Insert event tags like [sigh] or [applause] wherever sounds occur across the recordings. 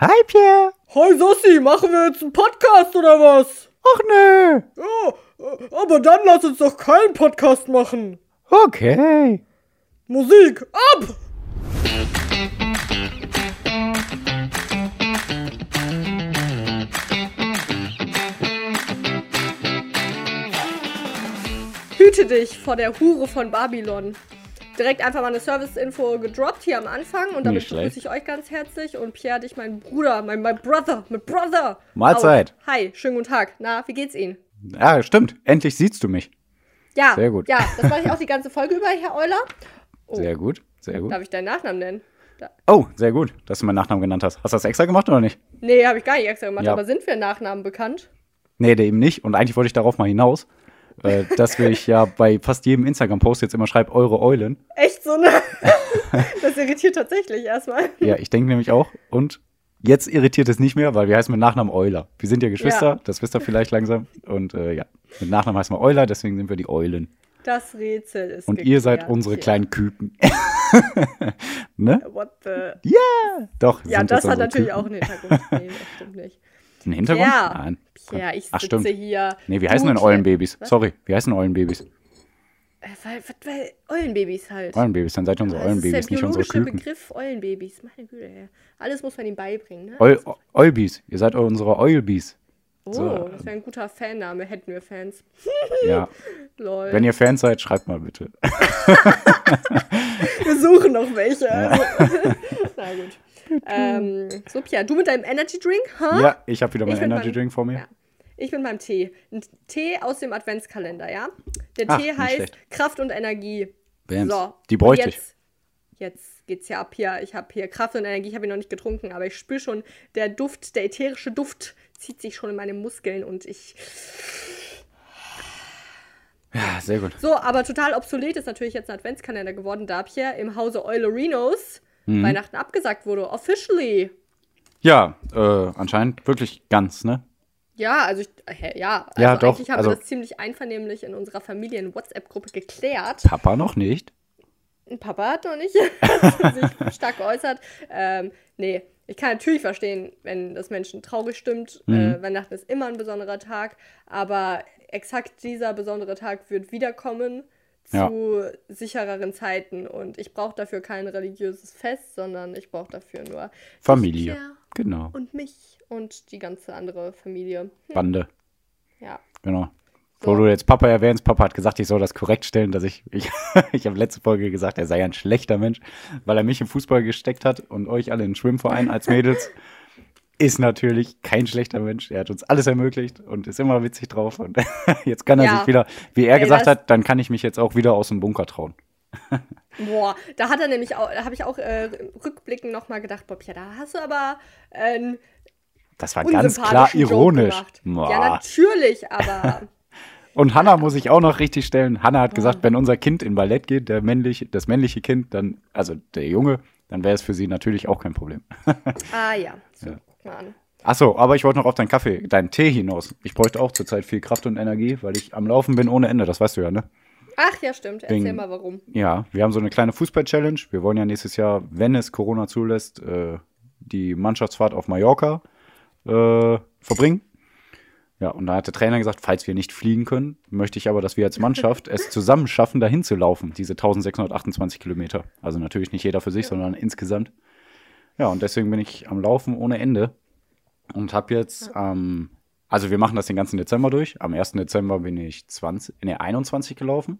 Hi Pierre. Hi Sossi, machen wir jetzt einen Podcast oder was? Ach nö. Ja, äh, aber dann lass uns doch keinen Podcast machen. Okay. Musik ab! Hüte dich vor der Hure von Babylon. Direkt einfach mal eine Service-Info gedroppt hier am Anfang und damit begrüße ich euch ganz herzlich und Pierre dich, mein Bruder, mein, mein Brother, mein Brother. Mahlzeit. Auch. Hi, schönen guten Tag. Na, wie geht's Ihnen? Ja, stimmt. Endlich siehst du mich. Ja, Sehr gut. Ja, das mache ich auch die ganze Folge über, Herr Euler. Oh, Sehr gut. Sehr gut. Darf ich deinen Nachnamen nennen? Da. Oh, sehr gut, dass du meinen Nachnamen genannt hast. Hast du das extra gemacht oder nicht? Nee, habe ich gar nicht extra gemacht, Ja. aber sind wir Nachnamen bekannt? Nee, der eben nicht. Und eigentlich wollte ich darauf mal hinaus, äh, dass ich ja bei fast jedem Instagram-Post jetzt immer schreibe, eure Eulen. Echt so, ne? [laughs] das irritiert tatsächlich erstmal. Ja, ich denke nämlich auch. Und jetzt irritiert es nicht mehr, weil wir heißen mit Nachnamen Euler. Wir sind ja Geschwister, Ja. das wisst ihr vielleicht langsam. Und äh, ja, mit Nachnamen heißen wir Euler, deswegen sind wir die Eulen. Das Rätsel ist Und ihr seid unsere kleinen Küken. [laughs] ne? What the... Ja! Doch. Ja, das hat natürlich Küken. auch einen Hintergrund. Nee, das stimmt nicht. Einen Hintergrund? Ja. Nein. Ja, ich Ach, sitze stimmt. hier. Nee, wie heißen denn Eulenbabys? Was? Sorry, wie heißen Eulenbabys? Äh, weil, weil, weil Eulenbabys halt. Eulenbabys, dann seid ihr unsere das ist der Eulenbabys, nicht unsere Küken. Begriff Eulenbabys. Meine Güte, ey. Alles muss man ihm beibringen, ne? Eul Eulbis, ihr seid unsere Eulbis. oh, so. das wäre ein guter Fanname, hätten wir Fans. Ja. [laughs] Lol. Wenn ihr Fans seid, schreibt mal bitte. [laughs] Wir suchen noch welche. Also. [laughs] Na gut. Ähm, so, Pia, du mit deinem Energy Drink? Huh? Ja, ich habe wieder Ich meinen Energy Drink vor mir. Ja. Ich mit meinem Tee. Ein Tee aus dem Adventskalender, ja? Der Ach, Tee heißt schlecht. Kraft und Energie. Bams. So. Die bräuchte und ich. jetzt, Jetzt geht's ja ab hier. Ich habe hier Kraft und Energie. Ich habe ihn noch nicht getrunken, aber ich spüre schon, der Duft, der ätherische Duft zieht sich schon in meine Muskeln und ich. Ja, sehr gut. So, aber total obsolet ist natürlich jetzt ein Adventskalender geworden, da hier im Hause Eulerinos Mhm. Weihnachten abgesagt wurde. Officially. Ja, äh, anscheinend wirklich ganz, ne? Ja, also ich, hä, ja, also Ja, doch, eigentlich haben also- wir das ziemlich einvernehmlich in unserer Familien-WhatsApp-Gruppe geklärt. Papa noch nicht. Papa hat noch nicht [laughs] sich [laughs] stark geäußert. Ähm, nee, ich kann natürlich verstehen, wenn das Menschen traurig stimmt. Mhm. Äh, Weihnachten ist immer ein besonderer Tag, aber exakt dieser besondere Tag wird wiederkommen zu sichereren Zeiten und ich brauche dafür kein religiöses Fest, sondern ich brauche dafür nur Familie. Genau. und mich und die ganze andere Familie. Hm, Bande. ja. Genau. So. Wo du jetzt Papa erwähnst, Papa hat gesagt, ich soll das korrekt stellen, dass ich, [laughs] ich, ich habe letzte Folge gesagt, er sei ein schlechter Mensch, weil er mich im Fußball gesteckt hat und euch alle in den Schwimmverein als Mädels. [laughs] Ist natürlich kein schlechter Mensch. Er hat uns alles ermöglicht und ist immer witzig drauf. Und [laughs] jetzt kann er Ja. sich wieder, wie er Ey, gesagt hat, dann kann ich mich jetzt auch wieder aus dem Bunker trauen. [laughs] Boah, da hat er nämlich auch, da habe ich auch äh, rückblickend nochmal gedacht, Bob, ja, da hast du aber äh, einen Das war ganz klar ironisch. Ja, natürlich, aber [laughs] Und Hannah muss ich auch noch richtig stellen. Hannah hat gesagt, wenn unser Kind in Ballett geht, der männliche, das männliche Kind, dann, also der Junge, dann wäre es für sie natürlich auch kein Problem. ah ja, so, Ja. Mal an. Achso, aber ich wollte noch auf deinen Kaffee, deinen Tee hinaus. Ich bräuchte auch zurzeit viel Kraft und Energie, weil ich am Laufen bin ohne Ende, das weißt du ja, ne? Ach ja, stimmt, erzähl Wegen- mal warum. Ja, wir haben so eine kleine Fußball-Challenge. Wir wollen ja nächstes Jahr, wenn es Corona zulässt, äh, die Mannschaftsfahrt auf Mallorca äh, verbringen. Ja, und da hat der Trainer gesagt, falls wir nicht fliegen können, möchte ich aber, dass wir als Mannschaft es [laughs] zusammen schaffen, dahin zu laufen, diese 1628 Kilometer. Also natürlich nicht jeder für sich, sondern insgesamt. Ja, und deswegen bin ich am Laufen ohne Ende und habe jetzt, ähm, also wir machen das den ganzen Dezember durch. Am 1. Dezember bin ich 20, nee, 21 gelaufen.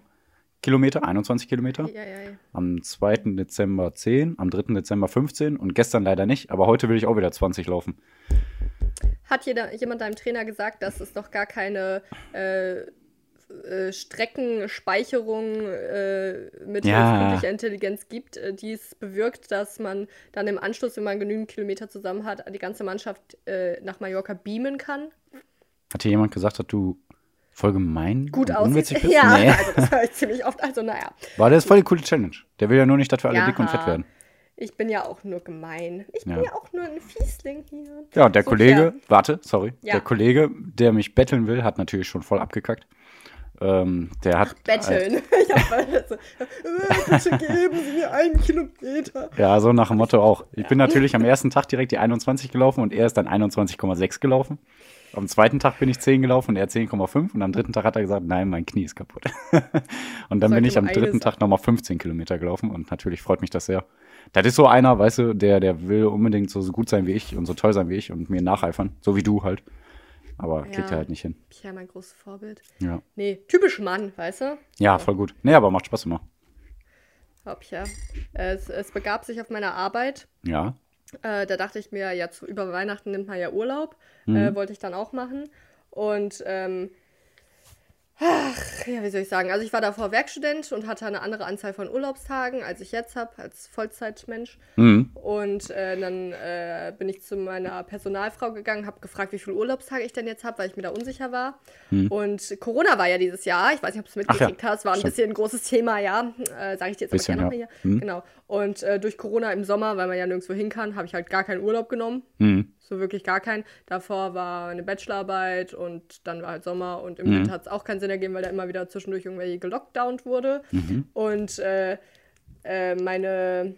Kilometer, 21 Kilometer. Ja, ja, ja. Am 2. Dezember 10, am 3. Dezember 15 und gestern leider nicht, aber heute will ich auch wieder 20 laufen. Hat jeder, jemand deinem Trainer gesagt, dass es noch gar keine äh, äh, Streckenspeicherung äh, mit Ja. künstlicher Intelligenz gibt, äh, die es bewirkt, dass man dann im Anschluss, wenn man genügend Kilometer zusammen hat, die ganze Mannschaft äh, nach Mallorca beamen kann? Hat hier jemand gesagt, dass du voll gemein Gut und aussieht. unwitzig bist? [laughs] Ja, Nee. also das höre ich ziemlich oft. Also naja, War das voll die coole Challenge. Der will ja nur nicht, dass wir alle Ja. dick und fett werden. ich bin ja auch nur gemein. Ich bin Ja. ja auch nur ein Fiesling hier. Ja, und der So, Kollege, Pierre. warte, sorry, Ja. der Kollege, der mich betteln will, hat natürlich schon voll abgekackt. Ähm, der hat. Betteln. [laughs] ich hab so, bitte geben Sie mir einen Kilometer. Ja, so nach dem Motto auch. Ich bin natürlich am ersten Tag direkt die 21 gelaufen und er ist dann 21,6 gelaufen. Am zweiten Tag bin ich 10 gelaufen und er 10,5 und am dritten Tag hat er gesagt, nein, mein Knie ist kaputt. [laughs] und dann bin ich am dritten Tag nochmal 15 Kilometer gelaufen und natürlich freut mich das sehr. Das ist so einer, weißt du, der, der will unbedingt so gut sein wie ich und so toll sein wie ich und mir nacheifern, so wie du halt. Aber ja. kriegt er halt nicht hin. Ja, mein großes Vorbild. Ja. Nee, typisch Mann, weißt du? Ja, voll gut. Nee, aber macht Spaß immer. Hab ja. Es, es begab sich auf meiner Arbeit. Ja. Äh, da dachte ich mir, ja, zu, über Weihnachten nimmt man ja Urlaub. Mhm. Äh, wollte ich dann auch machen. Und ähm, Ach, ja, wie soll ich sagen? Also ich war davor Werkstudent und hatte eine andere Anzahl von Urlaubstagen, als ich jetzt habe, als Vollzeitmensch. Mhm. Und äh, dann äh, bin ich zu meiner Personalfrau gegangen, habe gefragt, wie viele Urlaubstage ich denn jetzt habe, weil ich mir da unsicher war. Mhm. Und Corona war ja dieses Jahr, ich weiß nicht, ob du es mitgekriegt ja. hast, war ein bisschen ein großes Thema, ja. Äh, Sage ich dir jetzt bisschen, aber gerne ja. nochmal hier. Mhm. Genau. Und äh, durch Corona im Sommer, weil man ja nirgendwo hin kann, habe ich halt gar keinen Urlaub genommen. Mhm. So wirklich gar keinen. Davor war eine Bachelorarbeit und dann war halt Sommer und im mhm. Winter hat es auch keinen Sinn ergeben, weil da immer wieder zwischendurch irgendwelche gelockdownt wurde. Mhm. Und äh, äh, meine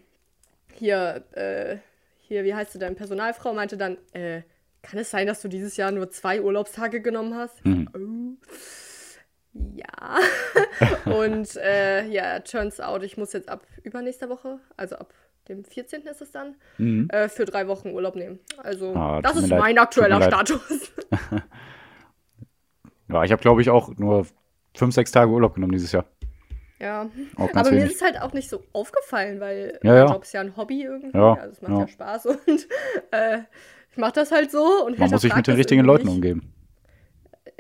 hier, äh, hier, wie heißt sie denn, Personalfrau meinte dann, äh, kann es sein, dass du dieses Jahr nur zwei Urlaubstage genommen hast? Mhm. Oh. Ja. [laughs] und äh, ja, turns out, ich muss jetzt ab übernächster Woche, also ab dem 14. ist es dann, mhm. äh, für drei Wochen Urlaub nehmen. Also, ah, das ist mein leid. aktueller Status. [laughs] [laughs] ja, ich habe, glaube ich, auch nur fünf, sechs Tage Urlaub genommen dieses Jahr. Ja, aber wenig. mir ist es halt auch nicht so aufgefallen, weil ja, ja. Job ist ja ein Hobby irgendwie. Ja, also es macht ja, ja Spaß und äh, ich mache das halt so. Und Man muss sich mit den richtigen Leuten umgeben.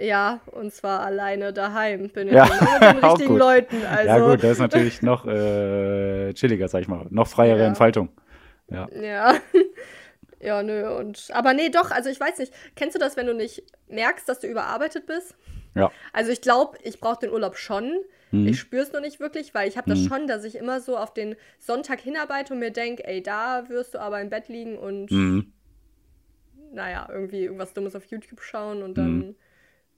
Ja, und zwar alleine daheim bin ich ja, mit den [laughs] richtigen Leuten. Also. Ja gut, das ist natürlich noch äh, chilliger, sag ich mal. Noch freiere ja. Entfaltung. Ja. Ja. [laughs] ja, nö. Und, aber nee, doch, also ich weiß nicht. Kennst du das, wenn du nicht merkst, dass du überarbeitet bist? Ja. Also ich glaube, ich brauche den Urlaub schon. Mhm. Ich spüre es noch nicht wirklich, weil ich habe das mhm. schon, dass ich immer so auf den Sonntag hinarbeite und mir denke, ey, da wirst du aber im Bett liegen und mhm. naja, irgendwie irgendwas Dummes auf YouTube schauen und dann mhm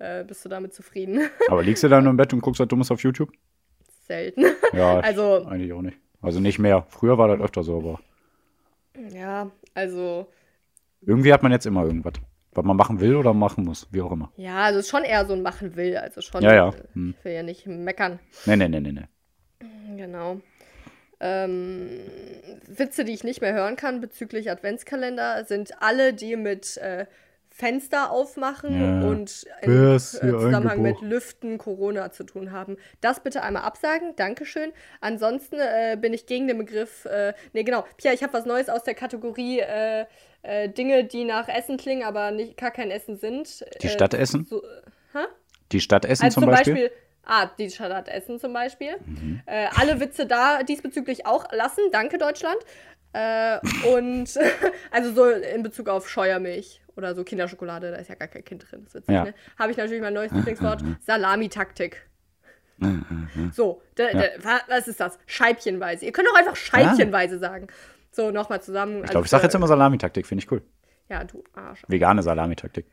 äh, bist du damit zufrieden. [laughs] Aber liegst du dann im Bett und guckst halt Dummes auf YouTube? Selten. [laughs] Ja, also, eigentlich auch nicht. Also nicht mehr. Früher war das öfter so, aber. Ja, also. Irgendwie hat man jetzt immer irgendwas. Was man machen will oder machen muss, wie auch immer. Ja, also schon eher so ein machen will. Also schon. Ja, ja. Hm. Ich will ja nicht meckern. Nee, nee, nee, nee, nee. Genau. Ähm, Witze, die ich nicht mehr hören kann bezüglich Adventskalender, sind alle, die mit äh, Fenster aufmachen ja. und im äh, Zusammenhang mit Lüften Corona zu tun haben. Das bitte einmal absagen, Dankeschön. Ansonsten äh, bin ich gegen den Begriff, äh, nee genau, Pia, ich habe was Neues aus der Kategorie äh, äh, Dinge, die nach Essen klingen, aber nicht, gar kein Essen sind. Die Stadt Essen? So, Die Stadt Essen also zum, zum Beispiel? Beispiel Ah, die Stadt Essen zum Beispiel. Mhm. Äh, alle Witze da diesbezüglich auch lassen. Danke, Deutschland. Äh, und [laughs] also so in Bezug auf Scheuermilch oder so Kinderschokolade, da ist ja gar kein Kind drin. Das witzig, ja. ne? Habe ich natürlich mein neues Lieblingswort, [laughs] Salamitaktik. [laughs] so, da, da, was ist das? Scheibchenweise. Ihr könnt auch einfach Scheibchenweise sagen. So, nochmal zusammen. Ich glaube, ich sage jetzt immer Salamitaktik, finde ich cool. Ja, du Arsch. Vegane Salamitaktik.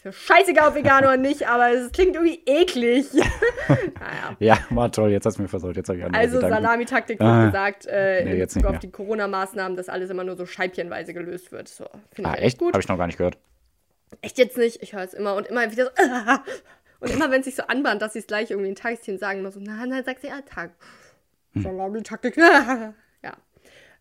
Ist mir scheißegal, ob vegan oder nicht, aber es klingt irgendwie eklig. [laughs] naja. Ja, war toll, jetzt hast du mir versaut. Jetzt ich also Salamitaktik wird ah, gesagt, äh, nee, jetzt auf die Corona-Maßnahmen, dass alles immer nur so scheibchenweise gelöst wird. So, ah, echt? gut. Habe ich noch gar nicht gehört. Echt jetzt nicht? Ich höre es immer und immer wieder so. [laughs] und immer, wenn es sich so anbahnt, dass sie es gleich irgendwie in Tagesthemen sagen, immer so, nein, nein, sag sie ja Tag. Hm. Salamitaktik. [laughs]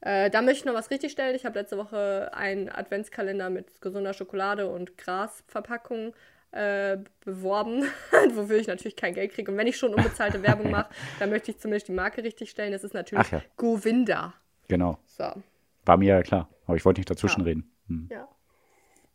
Äh, da möchte ich noch was richtigstellen. Ich habe letzte Woche einen Adventskalender mit gesunder Schokolade und Grasverpackung äh, beworben, [laughs] wofür ich natürlich kein Geld kriege. Und wenn ich schon unbezahlte [laughs] Werbung mache, dann möchte ich zumindest die Marke richtigstellen. Das ist natürlich ja. Govinda. Genau. So. War mir ja klar, aber ich wollte nicht dazwischen ja. reden. Hm. Ja.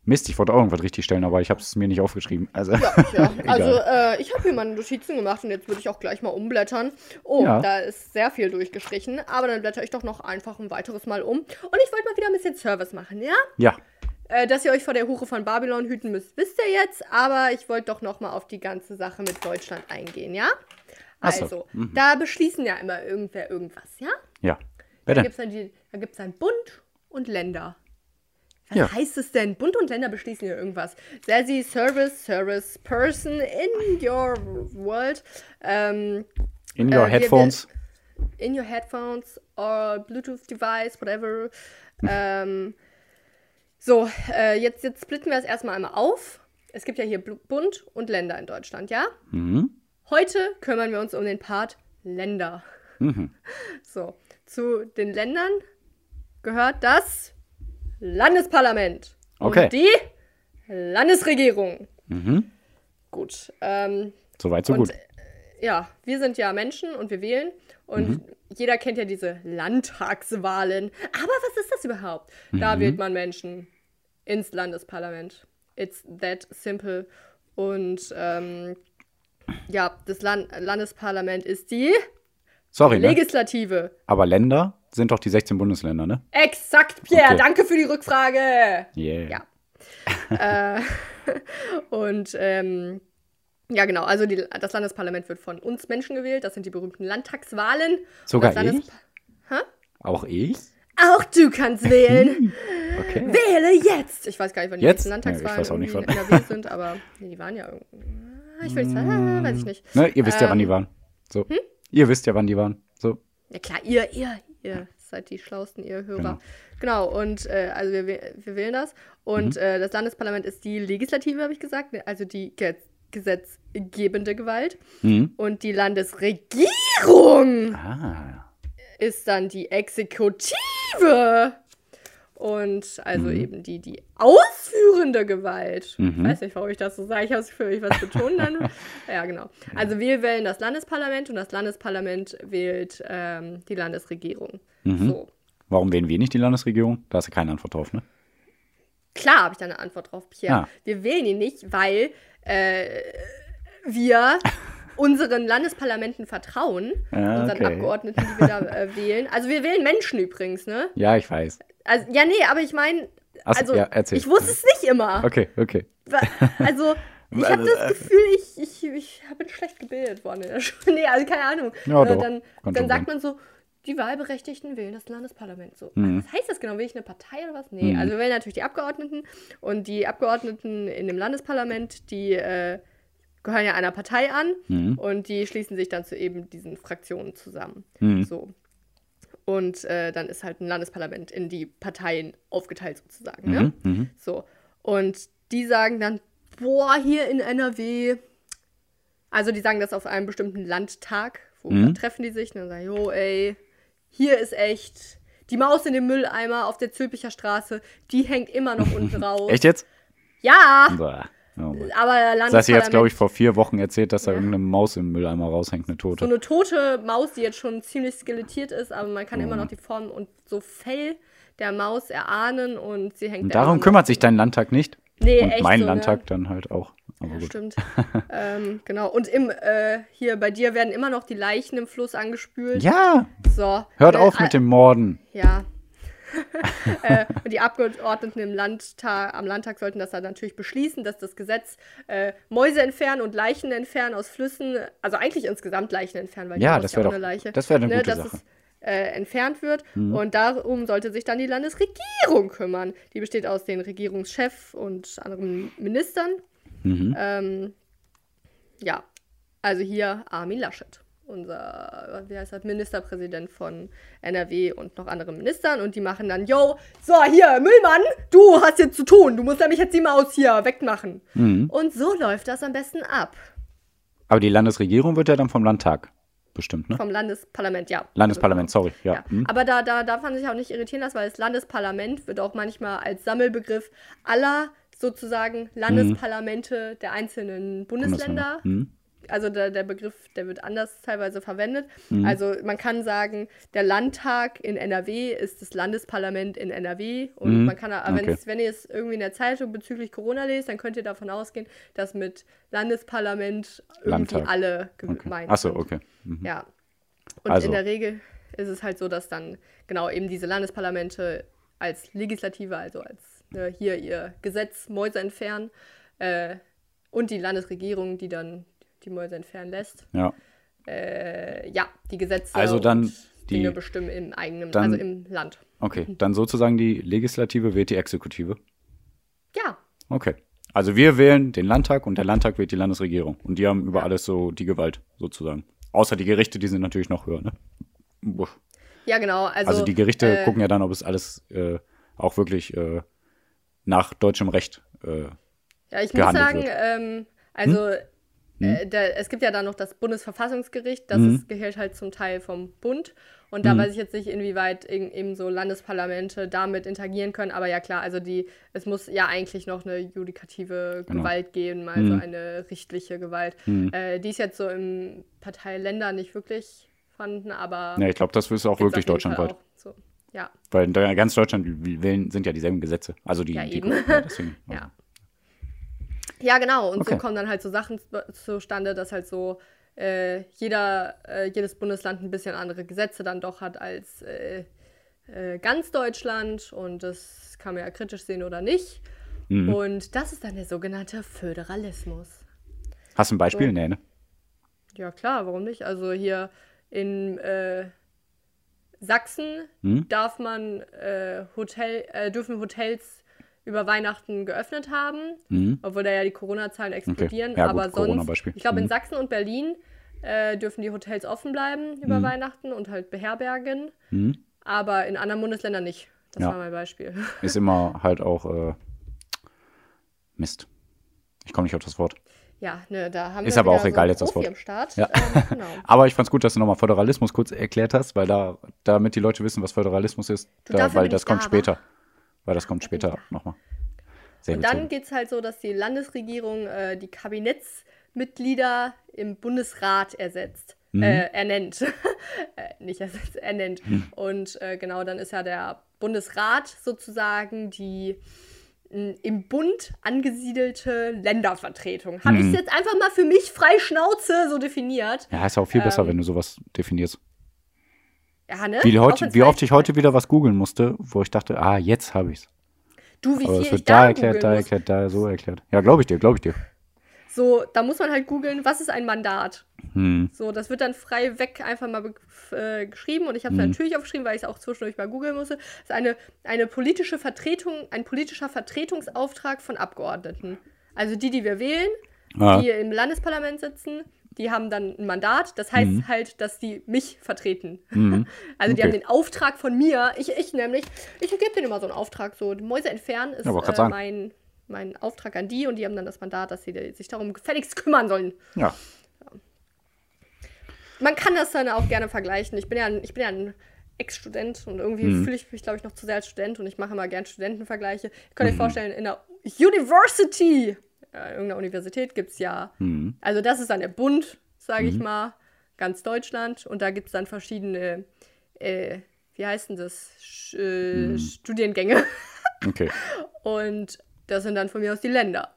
Mist, ich wollte auch irgendwas richtig stellen, aber ich habe es mir nicht aufgeschrieben. Also, ja, [laughs] ja. also äh, ich habe hier meine Notizen gemacht und jetzt würde ich auch gleich mal umblättern. Oh, ja. da ist sehr viel durchgestrichen, aber dann blätter ich doch noch einfach ein weiteres Mal um. Und ich wollte mal wieder ein bisschen Service machen, ja? Ja. Äh, dass ihr euch vor der Hure von Babylon hüten müsst, wisst ihr jetzt, aber ich wollte doch noch mal auf die ganze Sache mit Deutschland eingehen, ja? Also, so. mhm. da beschließen ja immer irgendwer irgendwas, ja? Ja. Da gibt es dann, dann Bund und Länder. Was ja. heißt es denn? Bund und Länder beschließen hier irgendwas. Sassy Service, Service Person in your world. Ähm, in your äh, headphones. Wir, in your headphones or Bluetooth device, whatever. ähm, so, äh, jetzt, jetzt splitten wir es erstmal einmal auf. Es gibt ja hier Bund und Länder in Deutschland, ja? Mhm. Heute kümmern wir uns um den Part Länder. Mhm. [laughs] So, zu den Ländern gehört das Landesparlament. Okay. Und die Landesregierung. Mhm. Gut. Ähm, Soweit, so und, gut. Ja, wir sind ja Menschen und wir wählen. Und mhm. jeder kennt ja diese Landtagswahlen. Aber was ist das überhaupt? Mhm. Da wählt man Menschen ins Landesparlament. It's that simple. Und ähm, ja, das Land Landesparlament ist die Sorry, ne? Legislative. Aber Länder sind doch die 16 Bundesländer, ne? Exakt, Pierre. Okay. Danke für die Rückfrage. Yeah. Ja. äh, [laughs] und ähm, ja, genau. Also die, das Landesparlament wird von uns Menschen gewählt. Das sind die berühmten Landtagswahlen. Sogar ich? Landes? Auch ich? Auch du kannst wählen. [laughs] okay. Wähle jetzt. Ich weiß gar nicht, wann die jetzt? Landtagswahlen ja, nicht, in NRW sind, aber nee, die waren ja irgendwie. Ich will nicht sagen, weiß ich nicht. Ne, ihr wisst ähm, ja, wann die ähm, waren. So. Hm? Ihr wisst ja, wann die waren. So. Ja klar, ihr, ihr, ihr seid die schlausten, ihr Hörer. Genau, genau und äh, also wir, wir wählen das. Und mhm. äh, das Landesparlament ist die Legislative, habe ich gesagt, ne, also die Ge gesetzgebende Gewalt. Mhm. Und die Landesregierung ah. ist dann die Exekutive. Und also mhm. eben die, die ausführende Gewalt. Mhm. Ich weiß nicht, warum ich das so sage. Ich habe es für mich was betonen dann. [laughs] ja, genau. Also wir wählen das Landesparlament und das Landesparlament wählt ähm, die Landesregierung. Mhm. So. Warum wählen wir nicht die Landesregierung? Da hast du keine Antwort drauf, ne? Klar habe ich da eine Antwort drauf, Pierre. Ah. Wir wählen ihn nicht, weil äh, wir [laughs] unseren Landesparlamenten vertrauen, ja, unseren okay. Abgeordneten, die wir da äh, [laughs] wählen. Also wir wählen Menschen übrigens, ne? Ja, ich weiß. Also, ja, nee, aber ich meine, also ja, ich wusste es nicht immer. Okay, okay. Also, [laughs] ich habe das Gefühl, ich, ich, ich bin schlecht gebildet worden in der [laughs] Schule. Nee, also keine Ahnung. Ja, äh, dann dann sagt man so, die Wahlberechtigten wählen das Landesparlament. So, mhm. was heißt das genau? Will ich eine Partei oder was? Nee, mhm. also wir wählen natürlich die Abgeordneten und die Abgeordneten in dem Landesparlament, die äh, gehören ja einer Partei an mhm. und die schließen sich dann zu eben diesen Fraktionen zusammen. Mhm. So. Und äh, dann ist halt ein Landesparlament in die Parteien aufgeteilt sozusagen. Ne? Mhm, mhm. So. Und die sagen dann, boah, hier in NRW, also die sagen das auf einem bestimmten Landtag, wo mhm. treffen die sich und dann sagen, jo, ey, hier ist echt die Maus in dem Mülleimer auf der Zülpicher Straße, die hängt immer noch unten [laughs] raus. Echt jetzt? Ja! Boah. Oh aber das hast du jetzt, glaube ich, vor vier Wochen erzählt, dass da ja. irgendeine Maus im Mülleimer raushängt, eine tote. So eine tote Maus, die jetzt schon ziemlich skelettiert ist, aber man kann oh. immer noch die Form und so Fell der Maus erahnen und sie hängt und Darum kümmert sich dein Landtag nicht. Nee, und echt mein so, Landtag ne? dann halt auch. Ja. Stimmt. [laughs] ähm, genau. Und im, äh, hier bei dir werden immer noch die Leichen im Fluss angespült. Ja. So. Hört äh, auf mit dem Morden. Ja, [laughs] äh, und die Abgeordneten im Landtag, am Landtag sollten das dann natürlich beschließen, dass das Gesetz äh, Mäuse entfernen und Leichen entfernen aus Flüssen, also eigentlich insgesamt Leichen entfernen, weil ja, das wäre ja doch, eine Leiche. Das wäre eine ne, gute Sache. Es, äh, entfernt wird. Mhm. Und darum sollte sich dann die Landesregierung kümmern. Die besteht aus den Regierungschef und anderen Ministern. Mhm. Ähm, ja, also hier Armin Laschet unser, wie heißt das, Ministerpräsident von NRW und noch anderen Ministern und die machen dann, yo, so, hier, Müllmann, du hast jetzt zu tun, du musst nämlich jetzt die Maus hier wegmachen. Mhm. Und so läuft das am besten ab. Aber die Landesregierung wird ja dann vom Landtag bestimmt, ne? Vom Landesparlament, ja. Landesparlament, sorry, ja. ja. Mhm. Aber da, da darf man sich auch nicht irritieren lassen, weil das Landesparlament wird auch manchmal als Sammelbegriff aller sozusagen Landesparlamente mhm. der einzelnen Bundesländer, Bundesländer. Mhm also der, der Begriff, der wird anders teilweise verwendet. Mhm. Also man kann sagen, der Landtag in NRW ist das Landesparlament in NRW. Und mhm. man kann, okay. wenn ihr es irgendwie in der Zeitung bezüglich Corona lest, dann könnt ihr davon ausgehen, dass mit Landesparlament irgendwie Landtag. alle gemeint okay. Achso, okay. Mhm. Ja. Und also. in der Regel ist es halt so, dass dann genau eben diese Landesparlamente als Legislative, also als ne, hier ihr Gesetz Mäuse entfernen, äh, und die Landesregierung, die dann die Mäuse entfernen lässt. Ja. Äh, ja, die Gesetze also dann Die- Dinge bestimmen im eigenen, Dann- also im Land. Okay, dann sozusagen die Legislative wählt die Exekutive. Ja, Okay. Also wir wählen den Landtag und der Landtag wählt die Landesregierung. Und die haben über Ja. alles so die Gewalt, sozusagen. Außer die Gerichte, die sind natürlich noch höher, ne? Buh. ja genau. Also, Also, die Gerichte äh, gucken ja dann, ob es alles äh, auch wirklich äh, nach deutschem Recht. Äh, Ja, ich muss sagen, ähm, also Äh, der, es gibt ja dann noch das Bundesverfassungsgericht, das Mhm. ist, gehört halt zum Teil vom Bund. Und da Mhm. weiß ich jetzt nicht, inwieweit eben eben so Landesparlamente damit interagieren können. Aber ja klar, also die, es muss ja eigentlich noch eine judikative Genau. Gewalt geben, also Mhm. eine richtliche Gewalt. Mhm. Äh, die ist jetzt so im Partei Länder nicht wirklich vorhanden, aber ja, ich glaube, das ist auch wirklich deutschlandweit. auch. So. Ja, Weil in ganz Deutschland wählen, sind ja dieselben Gesetze. Also die. Ja, die eben. ja, deswegen, [laughs] Ja. Ja, genau. Und Okay. so kommen dann halt so Sachen zu- zustande, dass halt so äh, jeder, äh, jedes Bundesland ein bisschen andere Gesetze dann doch hat als äh, äh, ganz Deutschland. Und das kann man ja kritisch sehen oder nicht. Mhm. Und das ist dann der sogenannte Föderalismus. Hast du ein Beispiel? So. Nee, ne? Ja, klar, warum nicht? Also hier in äh, Sachsen Hm? darf man äh, Hotel, dürfen Hotels über Weihnachten geöffnet haben, Mhm. obwohl da ja die Corona-Zahlen explodieren. Ja, gut, aber sonst, Corona-Beispiel. ich glaube, in Mhm. Sachsen und Berlin äh, dürfen die Hotels offen bleiben über Mhm. Weihnachten und halt beherbergen, Mhm. aber in anderen Bundesländern nicht. Das Ja. war mein Beispiel. [laughs] Ist immer halt auch äh, Mist. Ich komme nicht auf das Wort. Ja, ne, da haben Ist wir aber auch egal einen jetzt das Wort. Ja. Ähm, genau. [laughs] Aber ich fand's gut, dass du nochmal Föderalismus kurz erklärt hast, weil da, damit die Leute wissen, was Föderalismus ist, da, weil das kommt da, später. Weil das kommt später ich nochmal. Sehr Und bezogen. dann geht es halt so, dass die Landesregierung äh, die Kabinettsmitglieder im Bundesrat ersetzt. Mhm. Äh, ernennt. [laughs] äh, nicht ersetzt, ernennt. Mhm. Und äh, genau, dann ist ja der Bundesrat sozusagen die mh, im Bund angesiedelte Ländervertretung. Habe ich Mhm. es jetzt einfach mal für mich frei Schnauze so definiert. Ja, ist auch viel besser, Ähm, wenn du sowas definierst. Ja, ne? Wie, heute, wie oft ich heute wieder was googeln musste, wo ich dachte, ah, jetzt habe ich's. Du, wie Aber viel es ich wird da da erklärt, da muss. erklärt, da so erklärt. Ja, glaube ich dir, glaube ich dir. So, da muss man halt googeln, was ist ein Mandat? Hm. So, das wird dann frei weg einfach mal äh, geschrieben und ich habe es Mhm. natürlich aufgeschrieben, weil ich es auch zwischendurch mal googeln musste. Das ist eine, eine politische Vertretung, ein politischer Vertretungsauftrag von Abgeordneten. Also die, die wir wählen, Ah, die im Landesparlament sitzen, die haben dann ein Mandat. Das heißt Mhm. halt, dass die mich vertreten. mhm. [laughs] Also die Okay. haben den Auftrag von mir. Ich, ich nämlich, ich gebe denen immer so einen Auftrag, so Mäuse entfernen ist Ja, äh, mein, mein Auftrag an die und die haben dann das Mandat, dass sie sich darum gefälligst kümmern sollen. Ja. Man kann das dann auch gerne vergleichen. Ich bin ja ein, ich bin ja ein Ex-Student und irgendwie Mhm. fühle ich mich, glaube ich, noch zu sehr als Student und ich mache immer gern Studentenvergleiche. Ihr könnt euch Mhm. vorstellen, in der University, äh, irgendeiner Universität gibt es ja, Mhm. also das ist dann der Bund, sage ich Mhm. mal, ganz Deutschland und da gibt es dann verschiedene, äh, wie heißt denn das, Sch äh, Mhm. Studiengänge [laughs] Okay. und das sind dann von mir aus die Länder.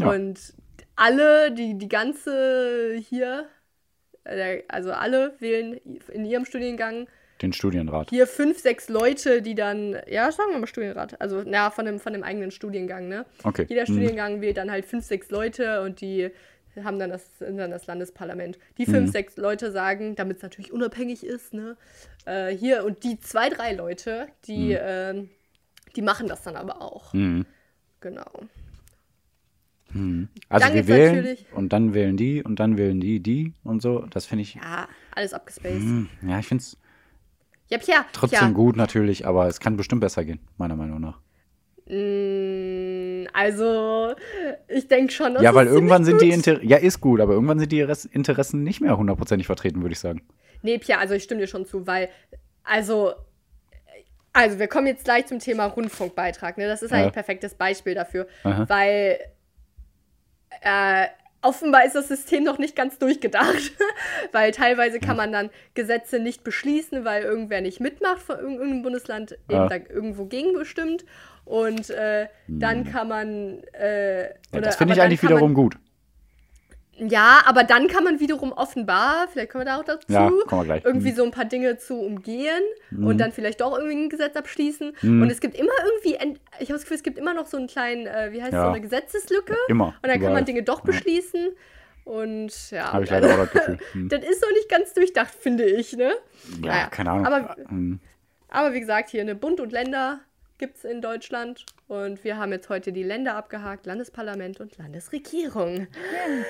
Ja. Und alle, die, die ganze hier, äh, also alle wählen in ihrem Studiengang Den Studienrat. hier fünf, sechs Leute, die dann, ja, sagen wir mal Studienrat, also na, von dem, von dem eigenen Studiengang, ne? Okay. Jeder Mhm. Studiengang wählt dann halt fünf, sechs Leute und die haben dann das, dann das Landesparlament. Die fünf, Mhm. sechs Leute sagen, damit es natürlich unabhängig ist, ne? Äh, hier und die zwei, drei Leute, die, Mhm. ähm, die machen das dann aber auch. Mhm. Genau. Mhm. Also Dann wir wählen natürlich- und dann wählen die und dann wählen die die und so. Das finde ich. Ja, alles abgespaced. Mhm. Ja, ich finde es Ja, ja, trotzdem ja. gut natürlich, aber es kann bestimmt besser gehen, meiner Meinung nach. Mm, Also, ich denke schon, ja, weil irgendwann sind die gut- Inter ja ist gut, aber irgendwann sind die Res- Interessen nicht mehr hundertprozentig vertreten, würde ich sagen. Nee, Pia, also ich stimme dir schon zu, weil, also, also wir kommen jetzt gleich zum Thema Rundfunkbeitrag, ne? Das ist Ja. eigentlich ein perfektes Beispiel dafür, Aha. weil äh, offenbar ist das System noch nicht ganz durchgedacht, [laughs] weil teilweise kann man dann Gesetze nicht beschließen, weil irgendwer nicht mitmacht von irg- irgendeinem Bundesland eben Ja. da irgendwo gegenbestimmt und äh, dann kann man äh, Ja, das finde ich eigentlich kann man- wiederum gut. Ja, aber dann kann man wiederum offenbar, vielleicht kommen wir da auch dazu, Ja, kommen wir gleich. irgendwie Mhm. so ein paar Dinge zu umgehen und dann vielleicht doch irgendwie ein Gesetz abschließen. Mhm. Und es gibt immer irgendwie, ich habe das Gefühl, es gibt immer noch so einen kleinen, äh, wie heißt Ja. so eine Gesetzeslücke. Immer. Und dann kann überall. man Dinge doch beschließen. Und ja. Habe ich leider auch das Gefühl. [laughs] Hm. das ist noch nicht ganz durchdacht, finde ich, ne? Ja, naja. keine Ahnung. Aber, hm. aber wie gesagt, hier eine Bund und Länder gibt es in Deutschland. Und wir haben jetzt heute die Länder abgehakt: Landesparlament und Landesregierung. Ja.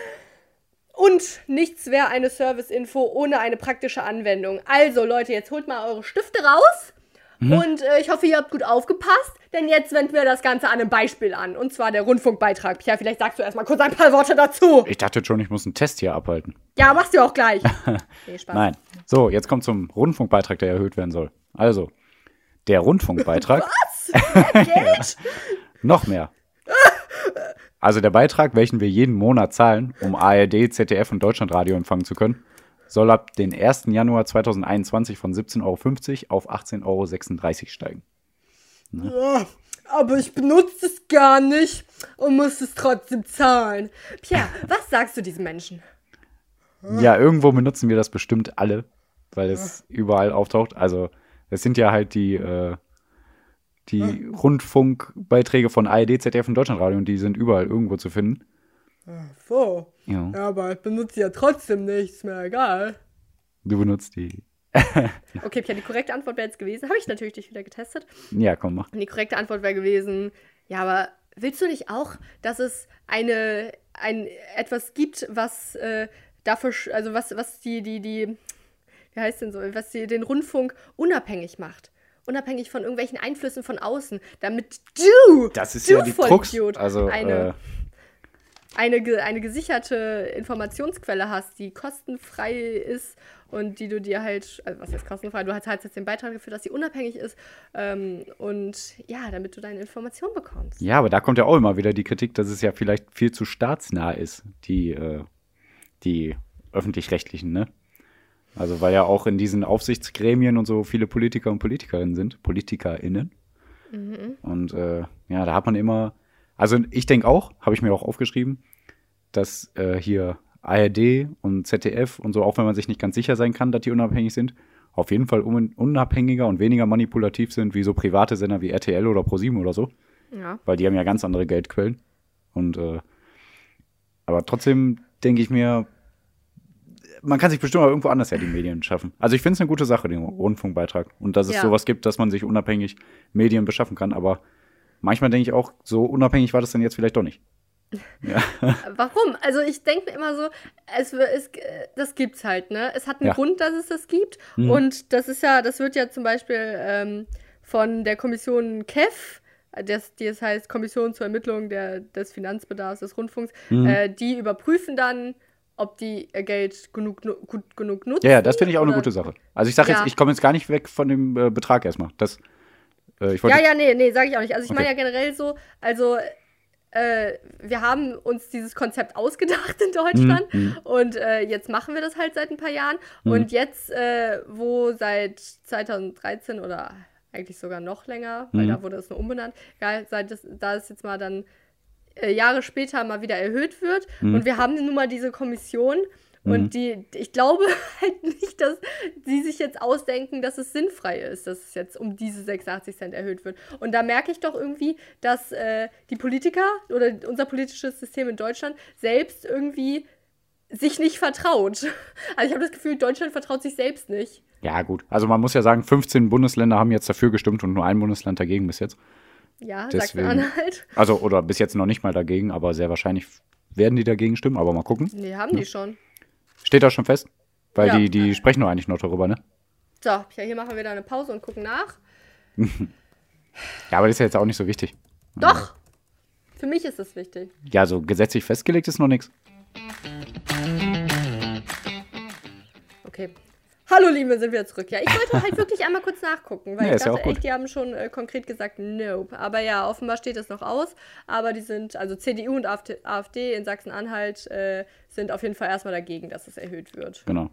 Und nichts wäre eine Service-Info ohne eine praktische Anwendung. Also, Leute, jetzt holt mal eure Stifte raus. Mhm. Und äh, ich hoffe, ihr habt gut aufgepasst, denn jetzt wenden wir das Ganze an einem Beispiel an. Und zwar der Rundfunkbeitrag. Pia, vielleicht sagst du erstmal kurz ein paar Worte dazu. Ich dachte schon, ich muss einen Test hier abhalten. Ja, machst du auch gleich. [laughs] nee, Spaß. Nein. So, jetzt kommt zum Rundfunkbeitrag, der erhöht werden soll. Also, der Rundfunkbeitrag. Was? Geld? [laughs] Noch mehr. Also der Beitrag, welchen wir jeden Monat zahlen, um ARD, ZDF und Deutschlandradio empfangen zu können, soll ab den 1. Januar 2021 von 17,50 Euro auf 18,36 Euro steigen. Ne? Ja, aber ich benutze es gar nicht und muss es trotzdem zahlen. Pierre, was sagst du diesen Menschen? Ja, irgendwo benutzen wir das bestimmt alle, weil es überall auftaucht. Also es sind ja halt die äh, die ja. Rundfunkbeiträge von ARD, ZDF und Deutschlandradio und die sind überall irgendwo zu finden. Ach so. Ja. ja aber ich benutze ja trotzdem nichts mehr, egal. Du benutzt die. [laughs] okay, Pia, die korrekte Antwort wäre jetzt gewesen, habe ich natürlich dich wieder getestet. Ja, komm, mach. Und die korrekte Antwort wäre gewesen, ja, aber willst du nicht auch, dass es eine, ein, etwas gibt, was äh, dafür, also was, was die, die, die, wie heißt denn so, was die, den Rundfunk unabhängig macht? Unabhängig von irgendwelchen Einflüssen von außen, damit du, das ist du ja die Krux, also, eine, äh, eine, eine gesicherte Informationsquelle hast, die kostenfrei ist und die du dir halt, also was ist kostenfrei, du hast halt jetzt den Beitrag dafür, dass sie unabhängig ist ähm, und ja, damit du deine Informationen bekommst. Ja, aber da kommt ja auch immer wieder die Kritik, dass es ja vielleicht viel zu staatsnah ist, die, äh, die öffentlich-rechtlichen, ne? Also weil ja auch in diesen Aufsichtsgremien und so viele Politiker und Politikerinnen sind, PolitikerInnen. Mhm. Und äh, ja, da hat man immer, also ich denke auch, habe ich mir auch aufgeschrieben, dass äh, hier ARD und ZDF und so, auch wenn man sich nicht ganz sicher sein kann, dass die unabhängig sind, auf jeden Fall un unabhängiger und weniger manipulativ sind wie so private Sender wie RTL oder ProSieben oder so. Ja. Weil die haben ja ganz andere Geldquellen. Und äh, aber trotzdem denke ich mir, man kann sich bestimmt auch irgendwo anders ja die Medien schaffen. Also ich finde es eine gute Sache, den Rundfunkbeitrag. Und dass es ja. sowas gibt, dass man sich unabhängig Medien beschaffen kann. Aber manchmal denke ich auch, so unabhängig war das dann jetzt vielleicht doch nicht. [laughs] Ja. Warum? Also ich denke immer so, es, es, das gibt's halt, ne? Es hat einen ja. Grund, dass es das gibt. Mhm. Und das ist ja, das wird ja zum Beispiel ähm, von der Kommission KEF, das, die es heißt Kommission zur Ermittlung der, des Finanzbedarfs des Rundfunks, mhm. äh, die überprüfen dann, ob die ihr Geld genug, gut genug nutzen. Ja, ja das finde ich auch oder? eine gute Sache. Also ich sage ja. jetzt, ich komme jetzt gar nicht weg von dem äh, Betrag erstmal. Das, äh, ja, ja, nee, nee, sage ich auch nicht. Also ich okay. meine ja generell so, also äh, wir haben uns dieses Konzept ausgedacht in Deutschland mhm. mhm. und äh, jetzt machen wir das halt seit ein paar Jahren. Mhm. Und jetzt, äh, wo seit 2013 oder eigentlich sogar noch länger, weil mhm. da wurde es nur umbenannt, egal, seit das, da ist jetzt mal dann Jahre später mal wieder erhöht wird. Mhm. Und wir haben nun mal diese Kommission. Und mhm. die, ich glaube [laughs] halt nicht, dass sie sich jetzt ausdenken, dass es sinnfrei ist, dass es jetzt um diese 86 Cent erhöht wird. Und da merke ich doch irgendwie, dass äh, die Politiker oder unser politisches System in Deutschland selbst irgendwie sich nicht vertraut. [laughs] Also ich habe das Gefühl, Deutschland vertraut sich selbst nicht. Ja, gut. Also man muss ja sagen, 15 Bundesländer haben jetzt dafür gestimmt und nur ein Bundesland dagegen bis jetzt. Ja, Sachsen-Anhalt. Also, oder bis jetzt noch nicht mal dagegen, aber sehr wahrscheinlich werden die dagegen stimmen, aber mal gucken. Nee, haben ja. die schon. Steht da schon fest? Weil ja. die, die sprechen nur eigentlich noch darüber, ne? So, ja, hier machen wir da eine Pause und gucken nach. [laughs] ja, aber das ist ja jetzt auch nicht so wichtig. Doch! Für mich ist das wichtig. Ja, so gesetzlich festgelegt ist noch nichts. Okay. Hallo Liebe, sind wir zurück. Ja, ich wollte halt [laughs] wirklich einmal kurz nachgucken, weil ja, ich dachte ja echt, die haben schon äh, konkret gesagt, nope. Aber ja, offenbar steht das noch aus. Aber die sind, also CDU und AfD, in Sachsen-Anhalt äh, sind auf jeden Fall erstmal dagegen, dass es erhöht wird. Genau.